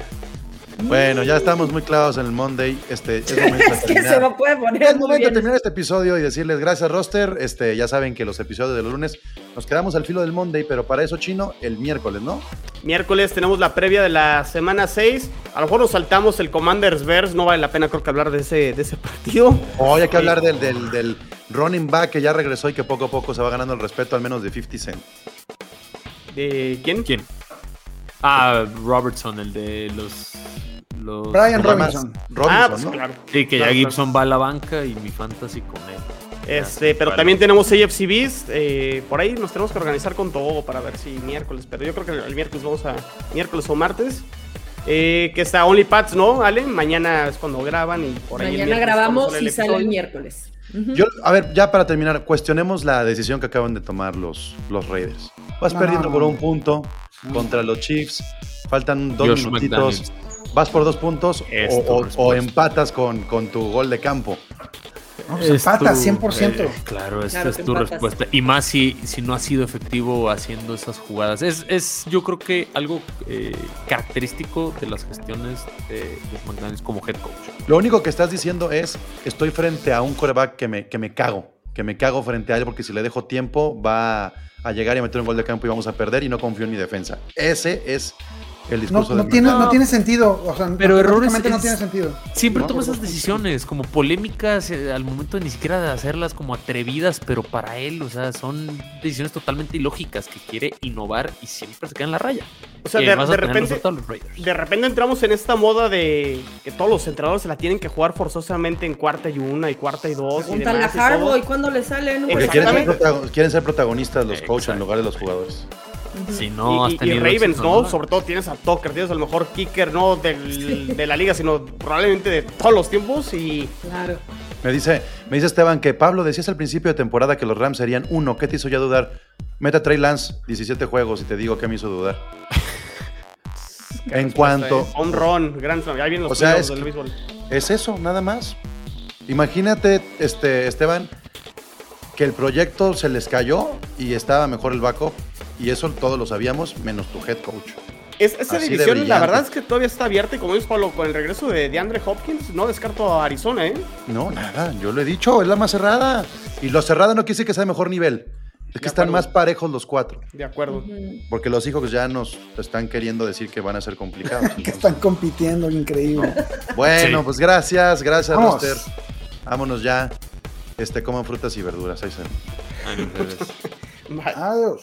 Bueno, ya estamos muy clavados en el Monday. Este, es momento de Es que se terminar. lo puede poner Es muy momento de terminar este episodio y decirles gracias, roster. Este, ya saben que los episodios de los lunes nos quedamos al filo del Monday, pero para eso, chino, el miércoles, ¿no? Miércoles tenemos la previa de la semana 6. A lo mejor nos saltamos el Commanders Verse. No vale la pena, creo que hablar de ese, de ese partido. Hoy hay que Sí. hablar del, del, del running back que ya regresó y que poco a poco se va ganando el respeto, al menos de 50 Cent. ¿De quién? ¿Quién? Ah, Robertson, el de los. los Brian Robinson. Robinson, ah, pues ¿no? claro. Sí, que Claro, ya Gibson va a la banca y mi fantasy con él. Este, pero Vale. también tenemos AFC Beast. eh, por ahí nos tenemos que organizar con todo para ver si miércoles. Pero yo creo que el miércoles vamos a. Miércoles o martes. Eh, que está Only Pats, ¿no, Ale? Mañana es cuando graban y por ahí. Mañana grabamos y sale el miércoles. Yo, a ver, ya para terminar, cuestionemos la decisión que acaban de tomar los, los Raiders. Vas No, perdiendo no, por un punto contra los Chiefs. Faltan dos Josh minutitos. McDaniels. Vas por dos puntos o, empatas con, con tu gol de campo. No, pues Es empata, tu- 100%. eh, claro, esta Claro es tu empatas. respuesta. Y más si, si no ha sido efectivo haciendo esas jugadas. Es, es yo creo que algo eh, característico de las gestiones de, de McDaniels como head coach. Lo único que estás diciendo es, estoy frente a un coreback que me, que me cago. Que me cago frente a él porque si le dejo tiempo va a llegar y a meter un gol de campo y vamos a perder y no confío en mi defensa. Ese es el No, discurso no de tiene, No. no tiene sentido. O sea, Pero errores prácticamente no es- tiene sentido. Siempre No, toma esas decisiones como polémicas eh, al momento de ni siquiera de hacerlas como atrevidas, pero para él, o sea, son decisiones totalmente ilógicas que quiere innovar y siempre se queda en la raya. O sea, de, repente. De entramos en esta moda de que todos los entrenadores se la tienen que jugar forzosamente en cuarta y una y cuarta y dos. y a demás y y cuándo le sale. No Porque Exactamente. quieren ser, protagonistas los coaches en lugar de los jugadores. Si no has y, y- Ravens, éxito, ¿no? Sobre todo tienes a Tucker, tienes al mejor kicker, no del- de la liga, sino probablemente de todos los tiempos. Y Claro. Me dice, me dice Esteban que Pablo decías al principio de temporada que los Rams serían uno. ¿Qué te hizo ya dudar? Mete a Trey Lance, 17 juegos y te digo qué me hizo dudar. en cuanto Home run, Grand Slam. Ahí vienen los O sea, es del que- béisbol. es eso, nada más. Imagínate, este, Esteban, que el proyecto se les cayó y estaba mejor el backup. Y eso todos lo sabíamos, menos tu head coach. Es, esa Así de división, la verdad es que todavía está abierta. Y como dices, Pablo, con el regreso de DeAndre Hopkins, no descarto a Arizona, ¿eh? No, nada, yo lo he dicho, es la más cerrada. Y lo cerrada no quiere decir que sea de mejor nivel. Es que De están más parejos los cuatro. De acuerdo. Porque los hijos ya nos están queriendo decir que van a ser complicados. Que están compitiendo, increíble. Bueno, Sí. pues gracias, gracias, Vamos. Roster. Vámonos ya. Este, coman frutas y verduras. Ahí se. Bye. Adiós.